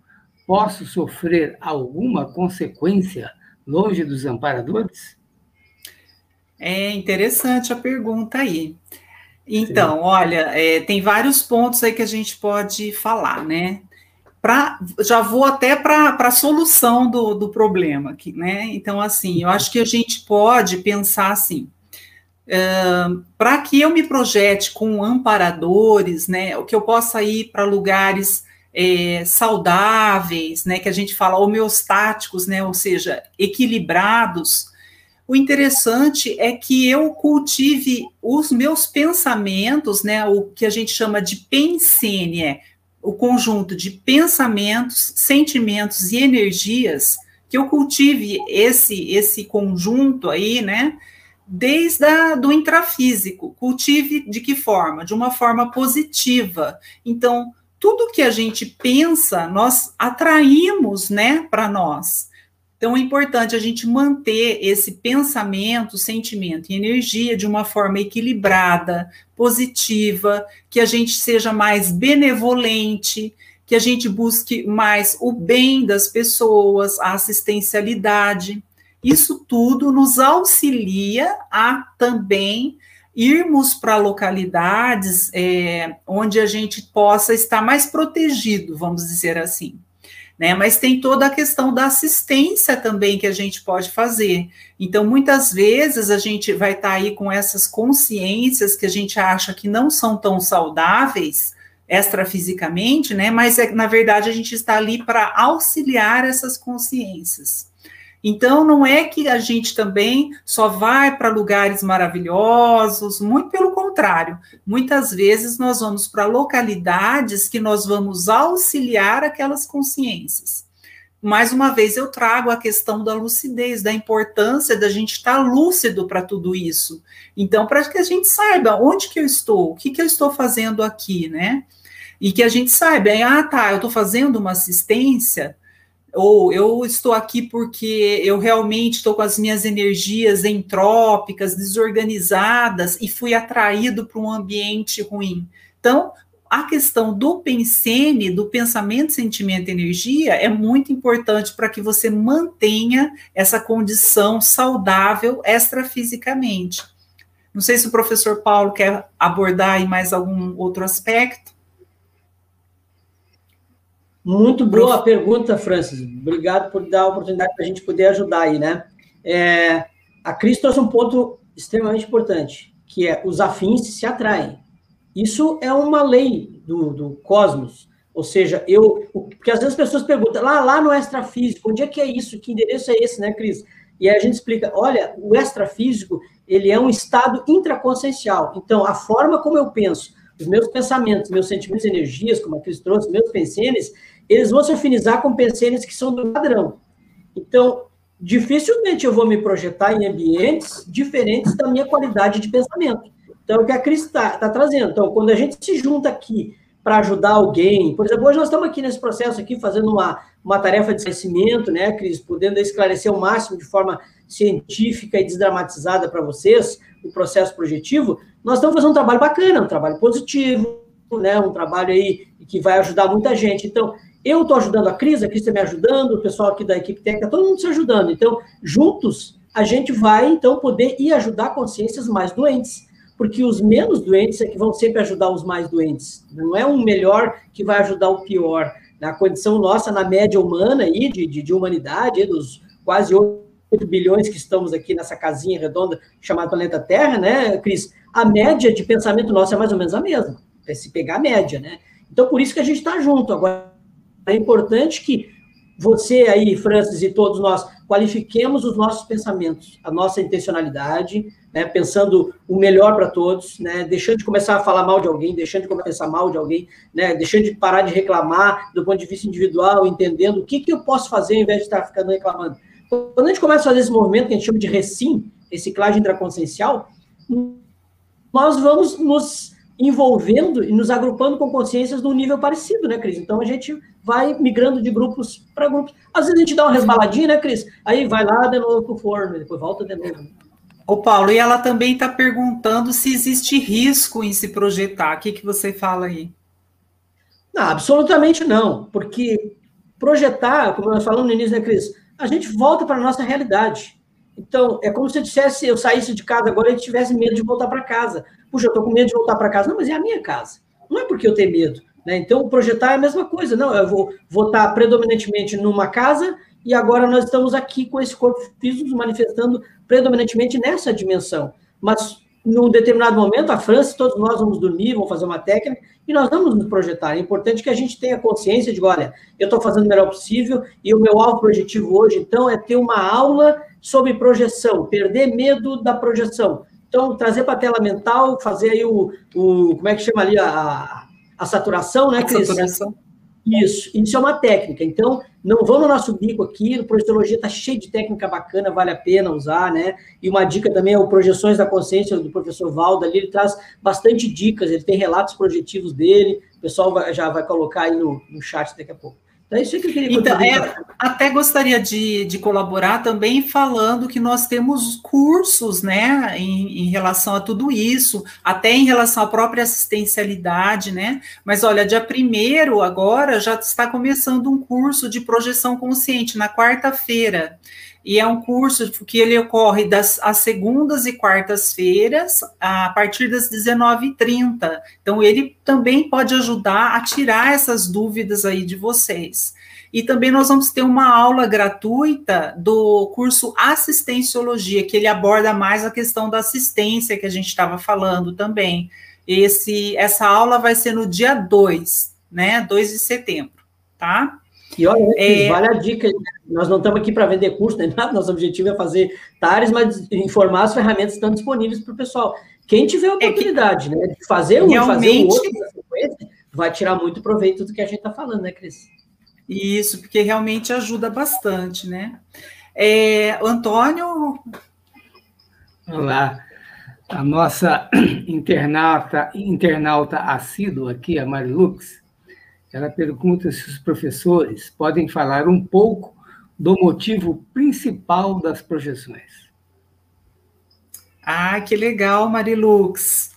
Speaker 3: posso sofrer alguma consequência longe dos amparadores?
Speaker 1: É interessante a pergunta aí. Então, Sim. olha, é, tem vários pontos aí que a gente pode falar, né? Pra, já vou até para a solução do, do problema aqui, né? Então, assim, eu acho que a gente pode pensar assim. Uh, para que eu me projete com amparadores, né, o que eu possa ir para lugares é, saudáveis, né, que a gente fala homeostáticos, né, ou seja, equilibrados, o interessante é que eu cultive os meus pensamentos, né, o que a gente chama de pensene, é o conjunto de pensamentos, sentimentos e energias, que eu cultive esse esse conjunto aí, né? Desde a, do intrafísico, cultive de que forma? De uma forma positiva. Então, tudo que a gente pensa, nós atraímos, né, para nós. Então é importante a gente manter esse pensamento, sentimento e energia de uma forma equilibrada, positiva, que a gente seja mais benevolente, que a gente busque mais o bem das pessoas, a assistencialidade. Isso tudo nos auxilia a também irmos para localidades é, onde a gente possa estar mais protegido, vamos dizer assim né? Mas tem toda a questão da assistência também que a gente pode fazer. Então, muitas vezes a gente vai estar tá aí com essas consciências que a gente acha que não são tão saudáveis extrafisicamente, né? Mas é, na verdade a gente está ali para auxiliar essas consciências. Então, não é que a gente também só vai para lugares maravilhosos, muito pelo contrário. Muitas vezes nós vamos para localidades que nós vamos auxiliar aquelas consciências. Mais uma vez, eu trago a questão da lucidez, da importância da gente estar lúcido para tudo isso. Então, para que a gente saiba onde que eu estou, o que, que eu estou fazendo aqui, né? E que a gente saiba, ah, tá, eu estou fazendo uma assistência, ou eu estou aqui porque eu realmente estou com as minhas energias entrópicas, desorganizadas e fui atraído para um ambiente ruim. Então, a questão do pensene, do pensamento, sentimento e energia, é muito importante para que você mantenha essa condição saudável extrafisicamente. Não sei se o professor Paulo quer abordar aí mais algum outro aspecto.
Speaker 2: Muito boa a pergunta, Francis. Obrigado por dar a oportunidade para a gente poder ajudar aí, né? É, a Cris trouxe um ponto extremamente importante, que é os afins se atraem. Isso é uma lei do, do cosmos. Ou seja, eu. Porque às vezes as pessoas perguntam, lá, lá no extrafísico, onde é que é isso? Que endereço é esse, né, Cris? E aí a gente explica: olha, o extrafísico ele é um estado intraconsciencial. Então, a forma como eu penso, os meus pensamentos, meus sentimentos energias, como a Cris trouxe, meus pensenes, eles vão se afinizar com pensenes que são do padrão. Então, dificilmente eu vou me projetar em ambientes diferentes da minha qualidade de pensamento. Então, é o que a Cris está tá trazendo. Então, quando a gente se junta aqui para ajudar alguém, por exemplo, hoje nós estamos aqui nesse processo aqui, fazendo uma, uma tarefa de esclarecimento, né, Cris, podendo esclarecer o máximo de forma científica e desdramatizada para vocês o processo projetivo, nós estamos fazendo um trabalho bacana, um trabalho positivo, né, um trabalho aí que vai ajudar muita gente. Então, eu estou ajudando a Cris, a Cris está me ajudando, o pessoal aqui da equipe técnica, todo mundo se ajudando. Então, juntos, a gente vai, então, poder ir ajudar consciências mais doentes. Porque os menos doentes é que vão sempre ajudar os mais doentes. Não é um melhor que vai ajudar o pior. Na condição nossa, na média humana aí, de, de, de humanidade, dos quase 8 bilhões que estamos aqui nessa casinha redonda chamada planeta Terra, né, Cris? A média de pensamento nosso é mais ou menos a mesma. É se pegar a média, né? Então, por isso que a gente está junto. Agora, é importante que você aí, Francis, e todos nós, qualifiquemos os nossos pensamentos, a nossa intencionalidade, né, pensando o melhor para todos, né, deixando de começar a falar mal de alguém, deixando de começar mal de alguém, né, deixando de parar de reclamar do ponto de vista individual, entendendo o que, que eu posso fazer ao invés de estar ficando reclamando. Quando a gente começa a fazer esse movimento que a gente chama de recim, reciclagem intraconsciencial, nós vamos nos envolvendo e nos agrupando com consciências num nível parecido, né, Cris? Então a gente vai migrando de grupos para grupos. Às vezes a gente dá uma resbaladinha, né, Cris? Aí vai lá de novo para o forno, depois volta de novo.
Speaker 1: Ô, Paulo, e ela também está perguntando se existe risco em se projetar. O que, que você fala aí?
Speaker 2: Não, absolutamente não, porque projetar, como nós falamos no início, né, Cris? A gente volta para a nossa realidade. Então, é como se eu dissesse, eu saísse de casa agora e tivesse medo de voltar para casa. Puxa, eu estou com medo de voltar para casa. Não, mas é a minha casa. Não é porque eu tenho medo. Né? Então, projetar é a mesma coisa. Não, eu vou votar predominantemente numa casa e agora nós estamos aqui com esse corpo físico manifestando predominantemente nessa dimensão. Mas, num determinado momento, a França, todos nós vamos dormir, vamos fazer uma técnica e nós vamos nos projetar. É importante que a gente tenha consciência de, olha, eu estou fazendo o melhor possível e o meu alvo projetivo hoje, então, é ter uma aula sobre projeção, perder medo da projeção. Então, trazer para a tela mental, fazer aí o, o, como é que chama ali, a, a saturação, né, Cris? Saturação. Isso, isso é uma técnica. Então, não vão no nosso bico aqui, o Projetologia está cheio de técnica bacana, vale a pena usar, né? E uma dica também é o Projeções da Consciência, do professor Valdo, ali ele traz bastante dicas, ele tem relatos projetivos dele, o pessoal vai, já vai colocar aí no, no chat daqui a pouco.
Speaker 1: É isso que eu queria então, é, até gostaria de, de colaborar também falando que nós temos cursos, né, em, em, relação a tudo isso, até em relação à própria assistencialidade, né, mas olha, dia primeiro agora já está começando um curso de projeção consciente, na quarta-feira, e é um curso que ele ocorre das as segundas e quartas-feiras, a partir das 19h30. Então, ele também pode ajudar a tirar essas dúvidas aí de vocês. E também nós vamos ter uma aula gratuita do curso Assistenciologia, que ele aborda mais a questão da assistência que a gente estava falando também. Esse, essa aula vai ser no dia 2, né? 2 de setembro, tá?
Speaker 2: E olha, né, é... vale a dica, nós não estamos aqui para vender curso nem nada, nosso objetivo é fazer TARES, mas informar as ferramentas que estão disponíveis para o pessoal. Quem tiver a oportunidade é que... né, de fazer um, Realmente... fazer o outro, vai tirar muito proveito do que a gente está falando, né, Cris?
Speaker 1: Isso, porque realmente ajuda bastante, né? É, Antônio?
Speaker 3: Olá, a nossa internauta, internauta assídua aqui, a Marilux, ela pergunta se os professores podem falar um pouco do motivo principal das projeções.
Speaker 1: Ah, que legal, Marilux.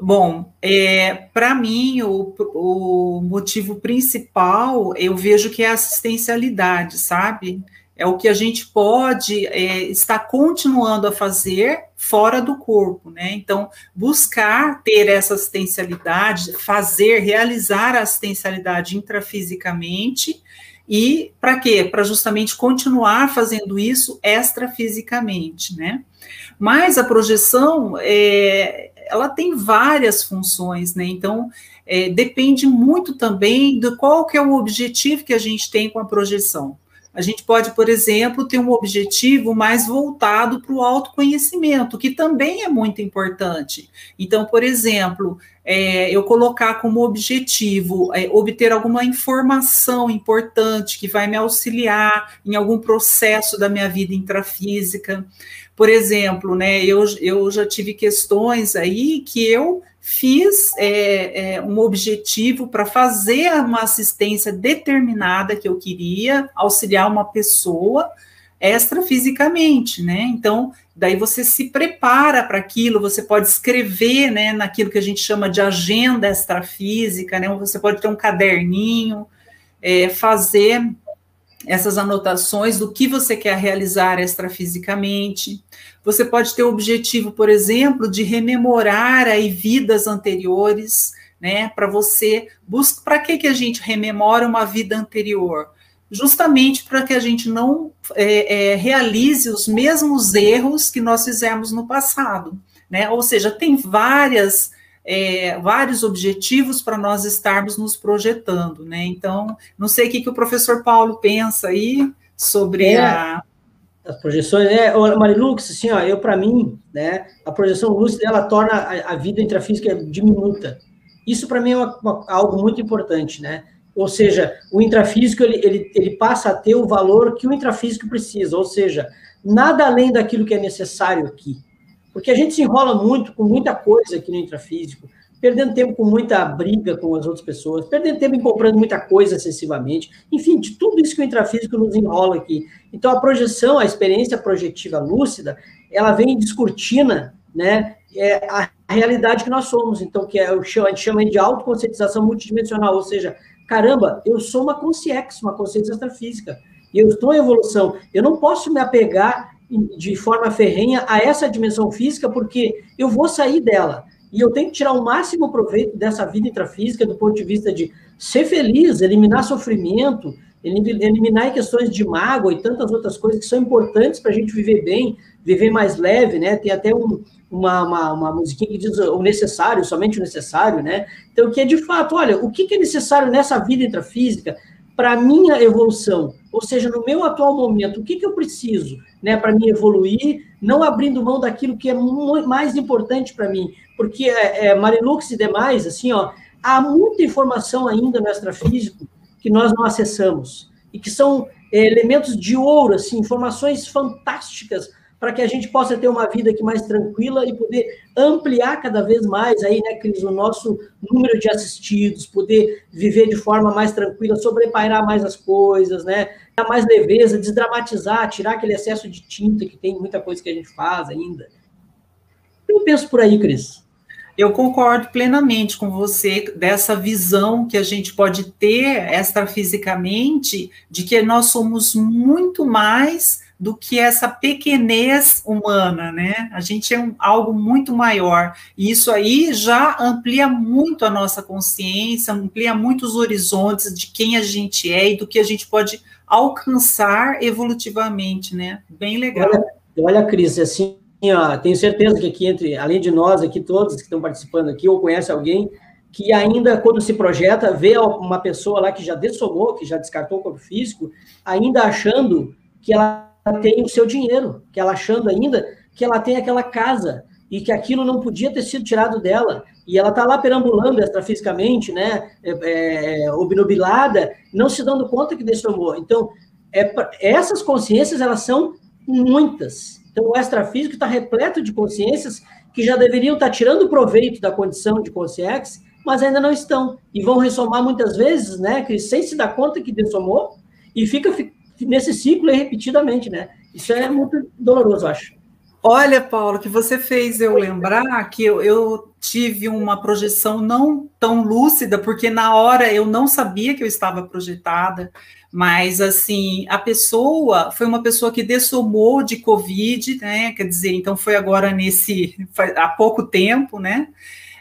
Speaker 1: Bom, é, para mim, o, o motivo principal eu vejo que é a assistencialidade, sabe? É o que a gente pode é, estar continuando a fazer fora do corpo, né? Então, buscar ter essa assistencialidade, fazer, realizar a assistencialidade intrafisicamente, e para quê? Para justamente continuar fazendo isso extrafisicamente, né? Mas a projeção, é, ela tem várias funções, né? Então, é, depende muito também do qual que é o objetivo que a gente tem com a projeção. A gente pode, por exemplo, ter um objetivo mais voltado para o autoconhecimento, que também é muito importante. Então, por exemplo, é, eu colocar como objetivo é, obter alguma informação importante que vai me auxiliar em algum processo da minha vida intrafísica. Por exemplo, né, eu, eu já tive questões aí que eu fiz é, é, um objetivo para fazer uma assistência determinada que eu queria, auxiliar uma pessoa extrafisicamente, né? Então, daí você se prepara para aquilo, você pode escrever, né, naquilo que a gente chama de agenda extrafísica, né? Você pode ter um caderninho, é, fazer essas anotações do que você quer realizar extrafisicamente. Você pode ter o objetivo, por exemplo, de rememorar aí vidas anteriores, né? Para você busca para que, que a gente rememora uma vida anterior? Justamente para que a gente não é, é, realize os mesmos erros que nós fizemos no passado, né? Ou seja, tem várias é, vários objetivos para nós estarmos nos projetando, né? Então, não sei o que, que o professor Paulo pensa aí sobre é, a...
Speaker 2: as projeções. É, Marilux, assim, ó, eu para mim, né, a projeção lúcida ela torna a, a vida intrafísica diminuta. Isso para mim é uma, uma, algo muito importante, né? Ou seja, o intrafísico ele, ele, ele passa a ter o valor que o intrafísico precisa, ou seja, nada além daquilo que é necessário aqui. Porque a gente se enrola muito com muita coisa aqui no intrafísico, perdendo tempo com muita briga com as outras pessoas, perdendo tempo em comprando muita coisa excessivamente, enfim, de tudo isso que o intrafísico nos enrola aqui. Então, a projeção, a experiência projetiva lúcida, ela vem descortina, né, é a realidade que nós somos, então, que é o a gente chama de autoconscientização multidimensional, ou seja, caramba, eu sou uma consciência, uma consciência extrafísica, e eu estou em evolução, eu não posso me apegar de forma ferrenha a essa dimensão física, porque eu vou sair dela. E eu tenho que tirar o máximo proveito dessa vida intrafísica do ponto de vista de ser feliz, eliminar sofrimento, eliminar questões de mágoa e tantas outras coisas que são importantes para a gente viver bem, viver mais leve, né? Tem até um, uma, uma, uma, musiquinha que diz o necessário, somente o necessário, né? Então, que é de fato, olha, o que, é necessário nessa vida intrafísica para a minha evolução? Ou seja, no meu atual momento, o que, que eu preciso? né, para mim evoluir, não abrindo mão daquilo que é mais importante para mim, porque é, é, Marilux e demais, assim, ó, há muita informação ainda no extrafísico que nós não acessamos e que são é, elementos de ouro, assim, informações fantásticas para que a gente possa ter uma vida aqui mais tranquila e poder ampliar cada vez mais aí, né, Cris, o nosso número de assistidos, poder viver de forma mais tranquila, sobrepairar mais as coisas, né, dar mais leveza, desdramatizar, tirar aquele excesso de tinta que tem muita coisa que a gente faz ainda. Eu penso por aí, Cris.
Speaker 1: Eu concordo plenamente com você dessa visão que a gente pode ter extrafisicamente de que nós somos muito mais do que essa pequenez humana, né? A gente é um, algo muito maior. E isso aí já amplia muito a nossa consciência, amplia muito os horizontes de quem a gente é e do que a gente pode alcançar evolutivamente, né? Bem legal.
Speaker 2: Olha, olha Cris, assim, ó, tenho certeza que aqui entre, além de nós aqui, todos que estão participando aqui, ou conhece alguém que ainda, quando se projeta, vê uma pessoa lá que já dessomou, que já descartou o corpo físico, ainda achando que ela tem o seu dinheiro, que ela achando ainda que ela tem aquela casa e que aquilo não podia ter sido tirado dela. E ela está lá perambulando extrafisicamente, né, é, é, obnubilada, não se dando conta que amor. Então, é, essas consciências, elas são muitas. Então, o extrafísico está repleto de consciências que já deveriam estar tá tirando proveito da condição de consciência, mas ainda não estão. E vão ressomar muitas vezes, né, que sem se dar conta que dessomou, e fica nesse ciclo repetidamente, né? Isso é muito doloroso, acho.
Speaker 1: Olha, Paulo, que você fez eu lembrar que eu, eu, tive uma projeção não tão lúcida, porque na hora eu não sabia que eu estava projetada, mas assim, a pessoa foi uma pessoa que dessomou de Covid, né? Quer dizer, então foi agora nesse há pouco tempo, né?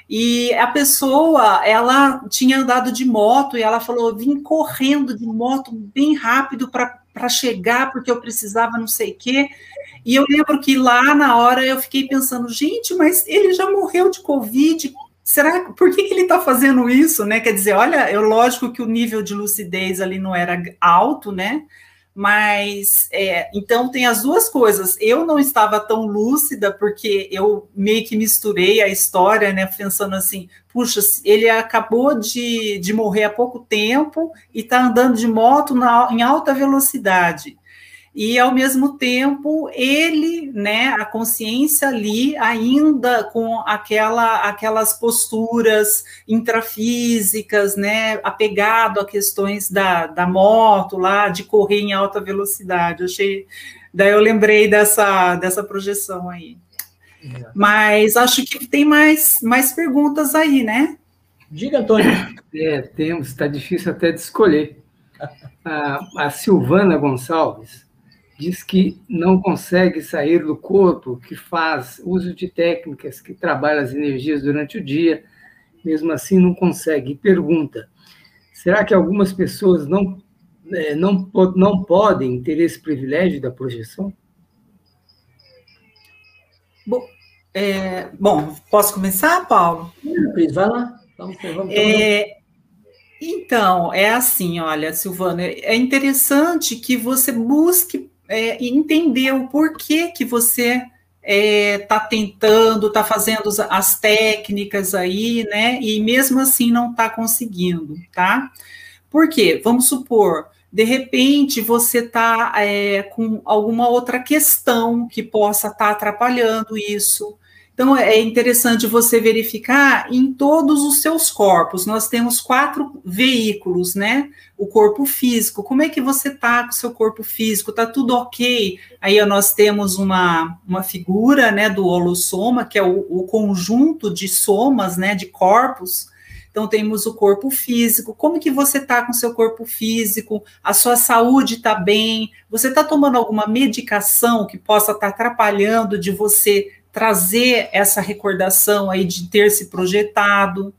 Speaker 1: E a pessoa, ela tinha andado de moto e ela falou: vim correndo de moto bem rápido para chegar, porque eu precisava não sei o quê. E eu lembro que lá na hora eu fiquei pensando: gente, mas ele já morreu de Covid. Será por que, que ele está fazendo isso, né? Quer dizer, olha, eu lógico que o nível de lucidez ali não era alto, né? Mas é, então tem as duas coisas. Eu não estava tão lúcida porque eu meio que misturei a história, né? Pensando assim, puxa, ele acabou de, de morrer há pouco tempo e está andando de moto na, em alta velocidade e ao mesmo tempo ele, né, a consciência ali ainda com aquela aquelas posturas intrafísicas, né, apegado a questões da, da moto lá, de correr em alta velocidade. Eu achei, daí eu lembrei dessa dessa projeção aí. É. Mas acho que tem mais mais perguntas aí, né?
Speaker 3: Diga, Antônio. É, temos, está difícil até de escolher. A, a Silvana Gonçalves diz que não consegue sair do corpo, que faz uso de técnicas, que trabalha as energias durante o dia, mesmo assim não consegue. E pergunta: será que algumas pessoas não, é, não, não podem ter esse privilégio da projeção?
Speaker 1: Bom, é, bom posso começar, Paulo?
Speaker 2: Cris, vai lá. Vamos, vamos,
Speaker 1: é, então, é assim, olha, Silvana, é interessante que você busque é, entender o porquê que você está é, tá tentando, está fazendo as técnicas aí, né? E mesmo assim não está conseguindo, tá? Por quê? Vamos supor, de repente você está é, com alguma outra questão que possa estar tá atrapalhando isso. Então, é interessante você verificar em todos os seus corpos. Nós temos quatro veículos, né? O corpo físico. Como é que você está com o seu corpo físico? Está tudo ok? Aí nós temos uma, uma figura, né, do holossoma, que é o, o conjunto de somas, né, de corpos. Então, temos o corpo físico. Como que você está com o seu corpo físico? A sua saúde está bem? Você está tomando alguma medicação que possa estar tá atrapalhando de você trazer essa recordação aí de ter se projetado.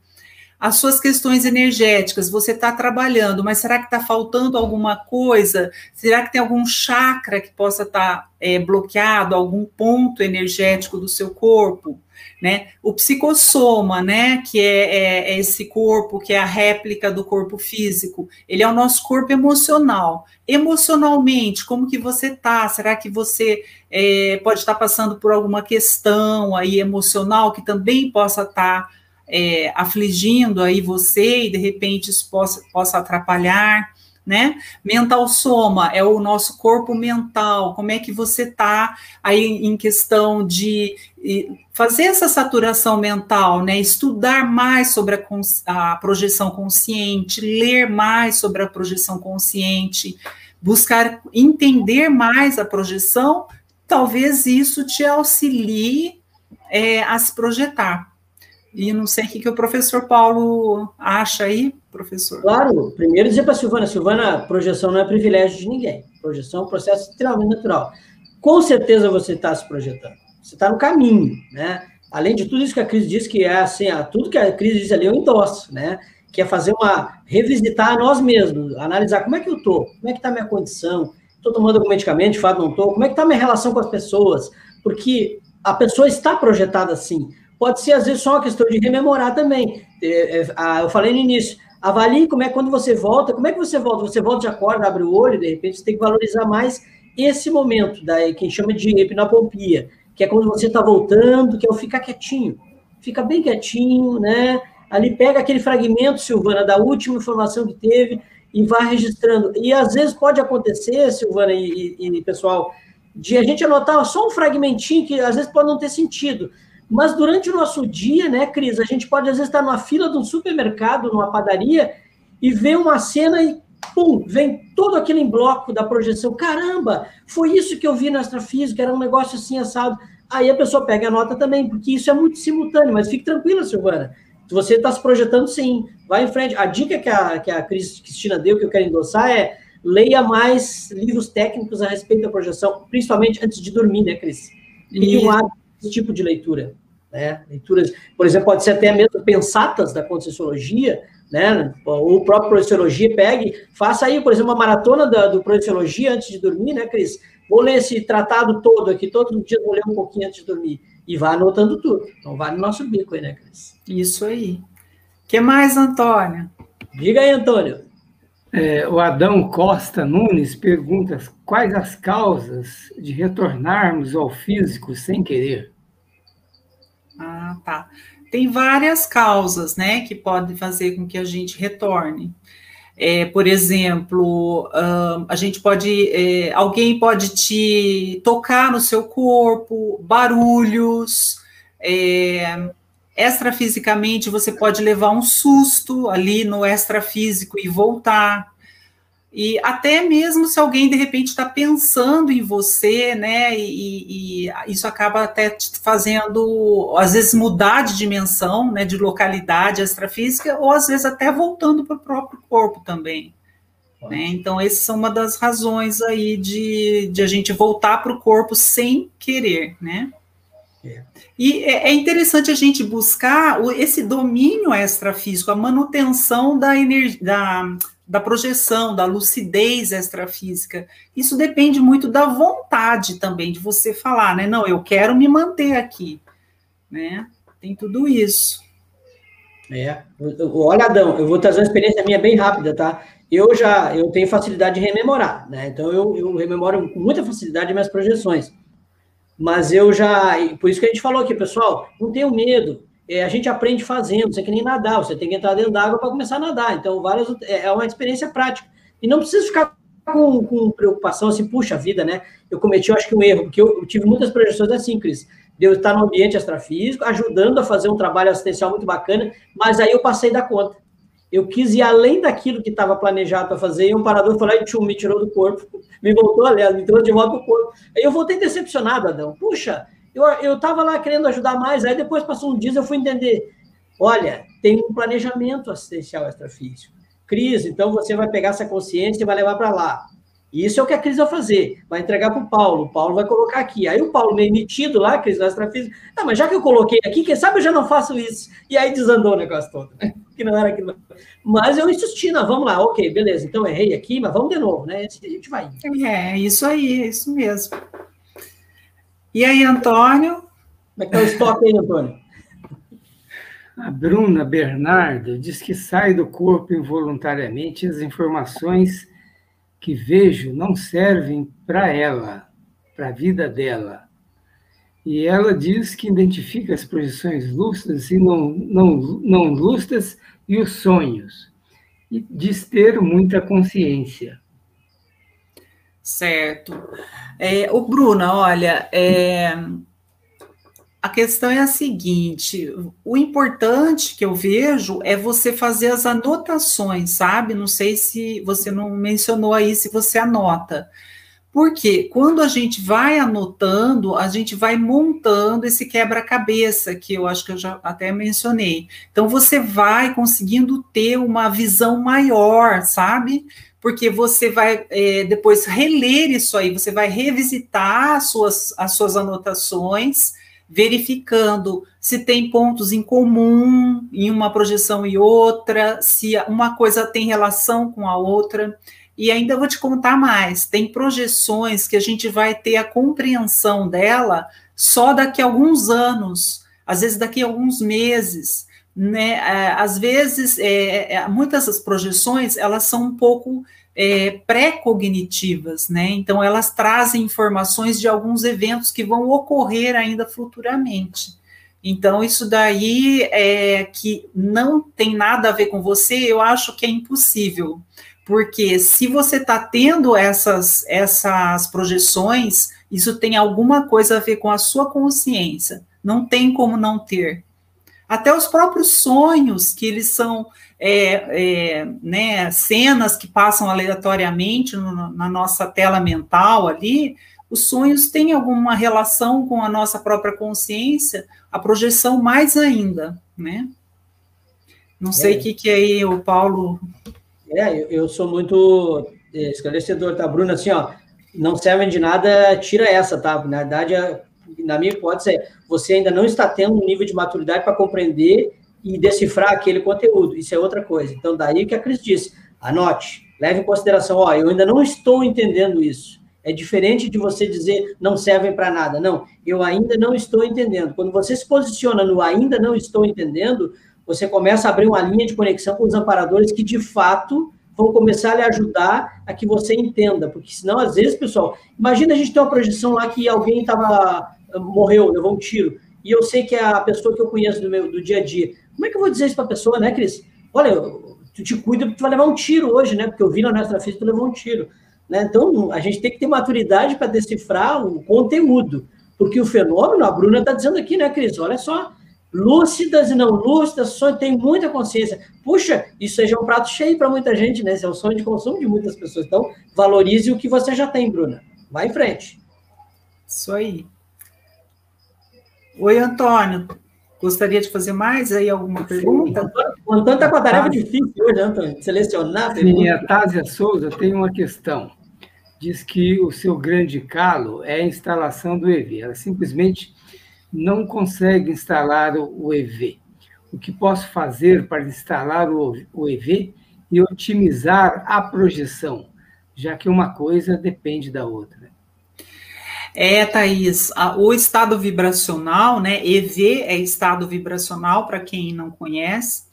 Speaker 1: As suas questões energéticas, você está trabalhando, mas será que está faltando alguma coisa? Será que tem algum chakra que possa estar tá, é, bloqueado, algum ponto energético do seu corpo? Né? O psicossoma, né, que é, é, é, esse corpo que é a réplica do corpo físico, ele é o nosso corpo emocional. Emocionalmente, como que você tá? Será que você é, pode estar tá passando por alguma questão aí emocional que também possa estar tá, é, afligindo aí você e de repente isso possa, possa atrapalhar? né? Mental soma é o nosso corpo mental, como é que você está aí em questão de fazer essa saturação mental, né? Estudar mais sobre a, a projeção consciente, ler mais sobre a projeção consciente, buscar entender mais a projeção, talvez isso te auxilie é, a se projetar. E não sei o que, que o professor Paulo acha aí, professor.
Speaker 2: Claro, primeiro dizer para a Silvana, Silvana, projeção não é privilégio de ninguém. Projeção é um processo extremamente natural. Com certeza você está se projetando. Você está no caminho, né? Além de tudo isso que a Cris disse, que é assim, tudo que a Cris disse ali eu endosso, né? Que é fazer uma, revisitar a nós mesmos, analisar como é que eu estou, como é que está a minha condição, estou tomando algum medicamento, de fato não estou, como é que está a minha relação com as pessoas, porque a pessoa está projetada assim. Pode ser, às vezes, só uma questão de rememorar também. É, é, eu falei no início, avalie como é quando você volta, como é que você volta? Você volta de acorda, abre o olho, de repente você tem que valorizar mais esse momento, daí que chama de hipnopompia, que é quando você está voltando, que é o ficar quietinho. Fica bem quietinho, né? Ali pega aquele fragmento, Silvana, da última informação que teve e vai registrando. E às vezes pode acontecer, Silvana e, e, e pessoal, de a gente anotar só um fragmentinho que às vezes pode não ter sentido, mas durante o nosso dia, né, Cris, a gente pode às vezes estar numa fila de um supermercado, numa padaria, e ver uma cena e, pum, vem todo aquele bloco da projeção. Caramba, foi isso que eu vi na astrofísica, era um negócio assim assado. Aí a pessoa pega a nota também, porque isso é muito simultâneo, mas fique tranquila, Silvana. Você está se projetando, sim, vai em frente. A dica que a, que a Cristina deu, que eu quero endossar, é leia mais livros técnicos a respeito da projeção, principalmente antes de dormir, né, Cris? E um hábito tipo de leitura. Né? Leituras, por exemplo, pode ser até mesmo pensatas da Conscienciologia, né? ou o próprio Projeciologia, pegue, faça aí, por exemplo, uma maratona da, do Projeciologia antes de dormir, né, Cris? Vou ler esse tratado todo aqui, todos os dias vou ler um pouquinho antes de dormir. E vá anotando tudo. Então, vale o nosso bico aí, né, Cris?
Speaker 1: Isso aí. O que mais, Antônio?
Speaker 2: Diga aí, Antônio.
Speaker 3: É, o Adão Costa Nunes pergunta quais as causas de retornarmos ao físico sem querer.
Speaker 1: Ah, tá. Tem várias causas, né, que podem fazer com que a gente retorne. É, por exemplo, a gente pode, é, alguém pode te tocar no seu corpo, barulhos, é, extrafisicamente você pode levar um susto ali no extrafísico e voltar. E até mesmo se alguém de repente está pensando em você, né? E, e, isso acaba até fazendo, às vezes, mudar de dimensão, né? De localidade extrafísica, ou às vezes até voltando para o próprio corpo também. Né? Então, essa são uma das razões aí de, de a gente voltar para o corpo sem querer, né? É. E é, é interessante a gente buscar esse domínio extrafísico, a manutenção da energia, da, da projeção, da lucidez extrafísica. Isso depende muito da vontade também de você falar, né? Não, eu quero me manter aqui, né? Tem tudo isso.
Speaker 2: É. Olha, Adão, eu vou trazer uma experiência minha bem rápida, tá? Eu já eu tenho facilidade de rememorar, né? Então eu, eu rememoro com muita facilidade minhas projeções. Mas eu já, por isso que a gente falou aqui, pessoal, não tenham medo é, a gente aprende fazendo, você é que nem nadar, você tem que entrar dentro d'água para começar a nadar. Então, várias, é, é uma experiência prática. E não precisa ficar com, com, preocupação assim, puxa vida, né? Eu cometi, eu acho que um erro, porque eu, eu tive muitas projeções assim, Cris. De eu estar no ambiente extrafísico, ajudando a fazer um trabalho assistencial muito bacana, mas aí eu passei da conta. Eu quis ir além daquilo que estava planejado para fazer, e um parador foi lá e tchum, me tirou do corpo, me voltou, aliás, me trouxe de volta para o corpo. Aí eu voltei decepcionado, Adão. Puxa, eu estava lá querendo ajudar mais, aí depois passou um dia eu fui entender. Olha, tem um planejamento assistencial extrafísico. Cris, então você vai pegar essa consciência e vai levar para lá. Isso é o que a Cris vai fazer. Vai entregar para o Paulo. O Paulo vai colocar aqui. Aí o Paulo, meio metido lá, Cris, no extrafísico. Ah, mas já que eu coloquei aqui, quem sabe eu já não faço isso. E aí desandou o negócio todo. Né? Que não era aquilo. Mas eu insisti, não, vamos lá, ok, beleza. Então errei aqui, mas vamos de novo, né? Assim a gente vai.
Speaker 1: É, isso aí, é isso mesmo. E aí, Antônio?
Speaker 2: Como é que tá o estoque aí, Antônio?
Speaker 3: A Bruna Bernardo diz que sai do corpo involuntariamente as informações que vejo não servem para ela, para a vida dela. E ela diz que identifica as projeções lustras e não, não, não lustras e os sonhos. E diz ter muita consciência.
Speaker 1: Certo. É, o Bruna, olha, é, a questão é a seguinte: o importante que eu vejo é você fazer as anotações, sabe? Não sei se você não mencionou aí se você anota. Porque quando a gente vai anotando, a gente vai montando esse quebra-cabeça, que eu acho que eu já até mencionei. Então, você vai conseguindo ter uma visão maior, sabe? Porque você vai é, depois reler isso aí, você vai revisitar as suas, as suas anotações, verificando se tem pontos em comum em uma projeção e outra, se uma coisa tem relação com a outra. E ainda vou te contar mais: tem projeções que a gente vai ter a compreensão dela só daqui a alguns anos, às vezes daqui a alguns meses né? É, às vezes, é, é, muitas das projeções elas são um pouco é, pré-cognitivas, né? Então elas trazem informações de alguns eventos que vão ocorrer ainda futuramente. Então isso daí é que não tem nada a ver com você, eu acho que é impossível, porque se você está tendo essas essas projeções, isso tem alguma coisa a ver com a sua consciência. Não tem como não ter até os próprios sonhos, que eles são é, é, né, cenas que passam aleatoriamente no, na nossa tela mental ali, os sonhos têm alguma relação com a nossa própria consciência, a projeção mais ainda, né? Não sei o é. que, que aí o Paulo...
Speaker 2: É, eu, sou muito é, esclarecedor, tá, Bruna? Assim, ó, não servem de nada, tira essa, tá? Na verdade, na minha hipótese, é você ainda não está tendo um nível de maturidade para compreender e decifrar aquele conteúdo. Isso é outra coisa. Então, daí que a Cris disse, anote, leve em consideração, ó, eu ainda não estou entendendo isso. É diferente de você dizer não servem para nada. Não, eu ainda não estou entendendo. Quando você se posiciona no ainda não estou entendendo, você começa a abrir uma linha de conexão com os amparadores que de fato vão começar a lhe ajudar a que você entenda, porque senão, às vezes, pessoal, imagina a gente ter uma projeção lá que alguém tava, morreu, levou um tiro, e eu sei que é a pessoa que eu conheço do, meu, do dia a dia. Como é que eu vou dizer isso para a pessoa, né, Cris? Olha, tu te cuida porque tu vai levar um tiro hoje, né? Porque eu vi na nossa física tu levou um tiro. Né? Então, a gente tem que ter maturidade para decifrar o conteúdo, porque o fenômeno, a Bruna está dizendo aqui, né, Cris? Olha só, lúcidas e não lúcidas, só tem muita consciência. Puxa, isso seja um prato cheio para muita gente, né? Esse é o sonho de consumo de muitas pessoas. Então, valorize o que você já tem, Bruna. Vai em frente.
Speaker 1: Isso aí. Oi, Antônio. Gostaria de fazer mais aí alguma pergunta?
Speaker 2: O Antônio está com a tarefa difícil hoje, Antônio? Selecionar.
Speaker 3: Sim, a Tásia Souza tem uma questão. Diz que o seu grande calo é a instalação do EV. Ela simplesmente não consegue instalar o EV. O que posso fazer para instalar o EV e otimizar a projeção, já que uma coisa depende da outra?
Speaker 1: É, Thaís, o estado vibracional, né? EV é estado vibracional, para quem não conhece,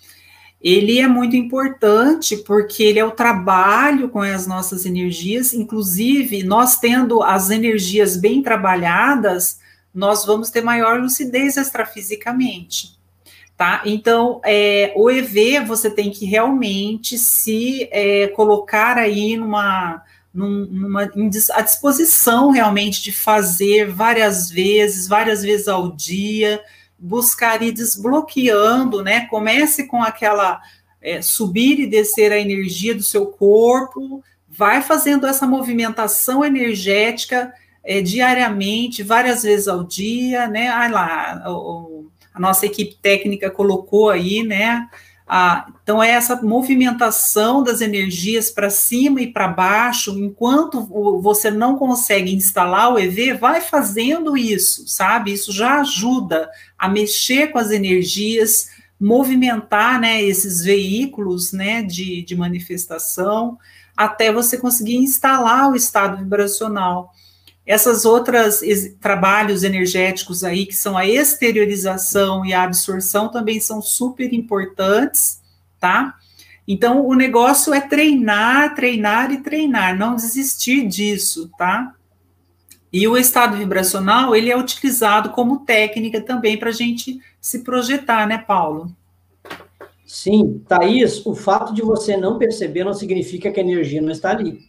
Speaker 1: ele é muito importante porque ele é o trabalho com as nossas energias, inclusive nós tendo as energias bem trabalhadas, nós vamos ter maior lucidez extrafisicamente. Tá? Então, é, o EV você tem que realmente se é, colocar aí numa, numa disposição realmente de fazer várias vezes, várias vezes ao dia, buscar ir desbloqueando, né? Comece com aquela é, subir e descer a energia do seu corpo, vai fazendo essa movimentação energética é, diariamente, várias vezes ao dia, né? Ah, lá, o, a nossa equipe técnica colocou aí, né? Ah, então, é essa movimentação das energias para cima e para baixo, enquanto você não consegue instalar o EV, vai fazendo isso, sabe? Isso já ajuda a mexer com as energias, movimentar né, esses veículos né, de, de manifestação, até você conseguir instalar o estado vibracional. Essas outras trabalhos energéticos aí, que são a exteriorização e a absorção, também são super importantes, tá? Então, o negócio é treinar, treinar e treinar, não desistir disso, tá? E o estado vibracional, ele é utilizado como técnica também para a gente se projetar, né, Paulo?
Speaker 2: Sim, Thaís, o fato de você não perceber não significa que a energia não está ali.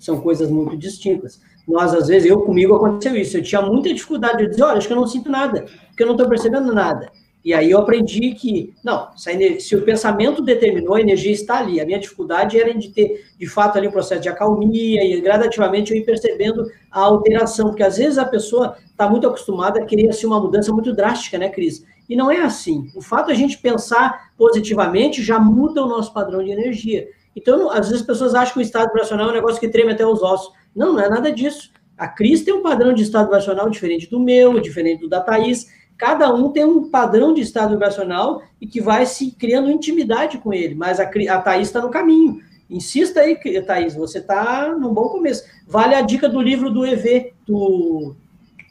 Speaker 2: São coisas muito distintas nós, às vezes, eu comigo aconteceu isso. Eu tinha muita dificuldade de dizer, olha, acho que eu não sinto nada, porque eu não estou percebendo nada. E aí eu aprendi que, não, se o pensamento determinou, a energia está ali. A minha dificuldade era de ter, de fato, ali um processo de acalmia e gradativamente eu ir percebendo a alteração, porque às vezes a pessoa está muito acostumada a querer assim, uma mudança muito drástica, né, Cris? E não é assim. O fato de a gente pensar positivamente já muda o nosso padrão de energia. Então, às vezes as pessoas acham que o estado vibracional é um negócio que treme até os ossos. Não, não é nada disso. A Cris tem um padrão de estado vibracional diferente do meu, diferente do da Thaís. Cada um tem um padrão de estado vibracional e que vai se criando intimidade com ele. Mas a, a Thaís está no caminho. Insista aí, Thaís, você está no bom começo. Vale a dica do livro do EV, do,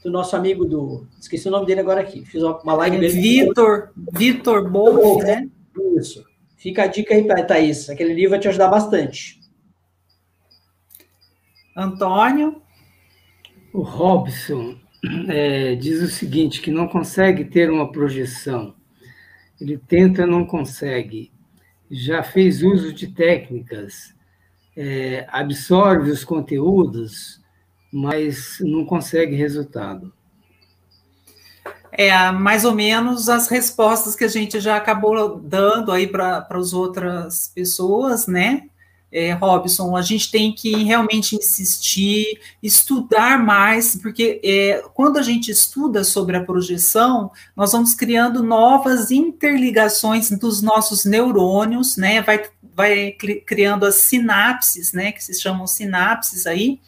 Speaker 2: do nosso amigo do. Esqueci o nome dele agora aqui. Fiz uma live
Speaker 1: dele. Vitor, Vitor Bolf, né?
Speaker 2: Isso. Fica a dica aí, Thaís. Aquele livro vai te ajudar bastante.
Speaker 1: Antônio?
Speaker 3: O Robson é, diz o seguinte, que não consegue ter uma projeção. Ele tenta, não consegue. Já fez uso de técnicas, é, absorve os conteúdos, mas não consegue resultado.
Speaker 1: É mais ou menos as respostas que a gente já acabou dando aí para as outras pessoas, né? É, Robson, a gente tem que realmente insistir, estudar mais, porque é, quando a gente estuda sobre a projeção, nós vamos criando novas interligações dos nossos neurônios, né? Vai, vai criando as sinapses, né? Que se chamam sinapses aí,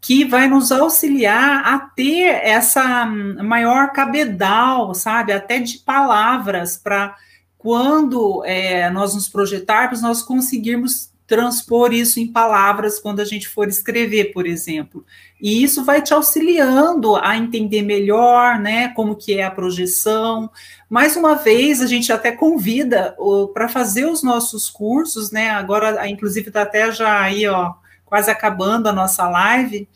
Speaker 1: que vai nos auxiliar a ter essa maior cabedal, sabe? Até de palavras para quando é, nós nos projetarmos, nós conseguirmos transpor isso em palavras quando a gente for escrever, por exemplo. E isso vai te auxiliando a entender melhor, né, como que é a projeção. Mais uma vez, a gente até convida para fazer os nossos cursos, né? Agora, inclusive, está até já aí, ó, quase acabando a nossa live.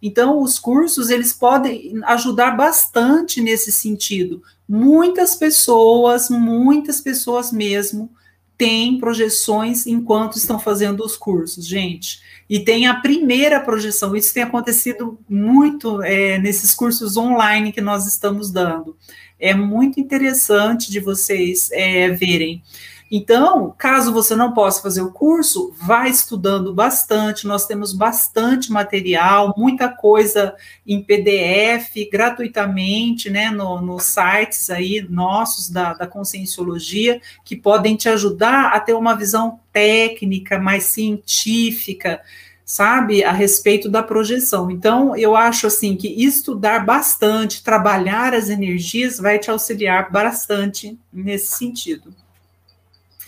Speaker 1: Então, os cursos, eles podem ajudar bastante nesse sentido. Muitas pessoas, muitas pessoas mesmo, têm projeções enquanto estão fazendo os cursos, gente. E tem a primeira projeção. Isso tem acontecido muito é, nesses cursos online que nós estamos dando. É muito interessante de vocês é, verem. Então, caso você não possa fazer o curso, vá estudando bastante. Nós temos bastante material, muita coisa em PDF, gratuitamente, né, no, nos sites aí nossos da, da Conscienciologia, que podem te ajudar a ter uma visão técnica, mais científica, sabe, a respeito da projeção. Então, eu acho assim que estudar bastante, trabalhar as energias vai te auxiliar bastante nesse sentido.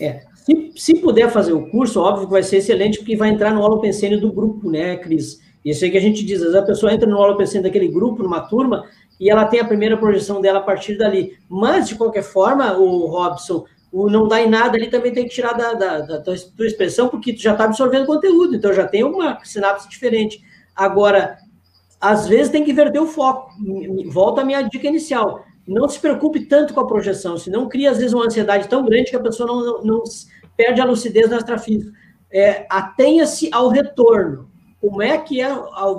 Speaker 2: É. Se, se puder fazer o curso, óbvio que vai ser excelente, porque vai entrar no Holopensene do grupo, né, Cris? Isso aí que a gente diz, às vezes a pessoa entra no Holopensene daquele grupo, numa turma, e ela tem a primeira projeção dela a partir dali. Mas, de qualquer forma, o Robson, o não dá em nada ali também tem que tirar da, da, da, da tua expressão, porque tu já está absorvendo conteúdo, então já tem uma sinapse diferente. Agora, às vezes tem que inverter o foco. Volta à minha dica inicial não se preocupe tanto com a projeção, senão cria, às vezes, uma ansiedade tão grande que a pessoa não, não, não perde a lucidez no extrafísico. É, Atenha-se ao retorno. Como é que é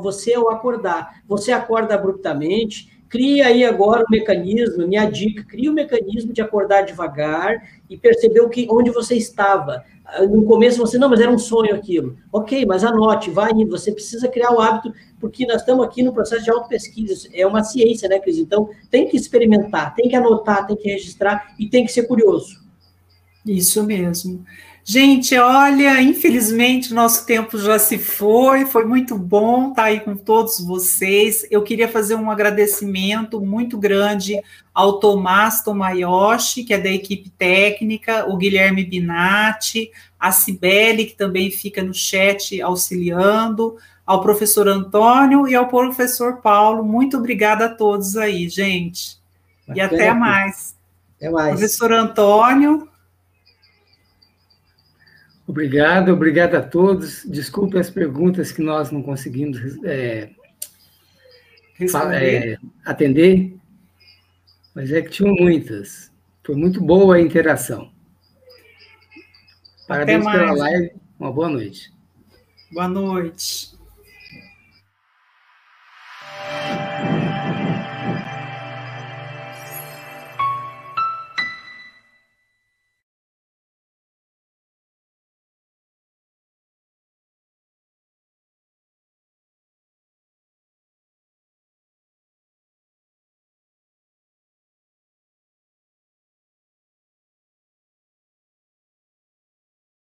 Speaker 2: você ao acordar? Você acorda abruptamente, cria aí agora o mecanismo, minha dica, cria o mecanismo de acordar devagar e perceber o que, onde você estava. No começo você, não, mas era um sonho aquilo. Ok, mas anote, vai indo, você precisa criar o hábito porque nós estamos aqui no processo de auto-pesquisa, é uma ciência, né, Cris? Então, tem que experimentar, tem que anotar, tem que registrar e tem que ser curioso.
Speaker 1: Isso mesmo. Gente, olha, infelizmente nosso tempo já se foi, foi muito bom estar aí com todos vocês. Eu queria fazer um agradecimento muito grande ao Tomás Tomayoshi, que é da equipe técnica, o Guilherme Binatti, a Cibele, que também fica no chat auxiliando, ao professor Antônio e ao professor Paulo. Muito obrigada a todos aí, gente. e até mais.
Speaker 2: Até mais.
Speaker 1: Professor Antônio.
Speaker 3: Obrigado, obrigado a todos. Desculpe as perguntas que nós não conseguimos é, é, atender, mas é que tinham muitas. Foi muito boa a interação. Parabéns pela live. Uma boa noite.
Speaker 1: Boa noite.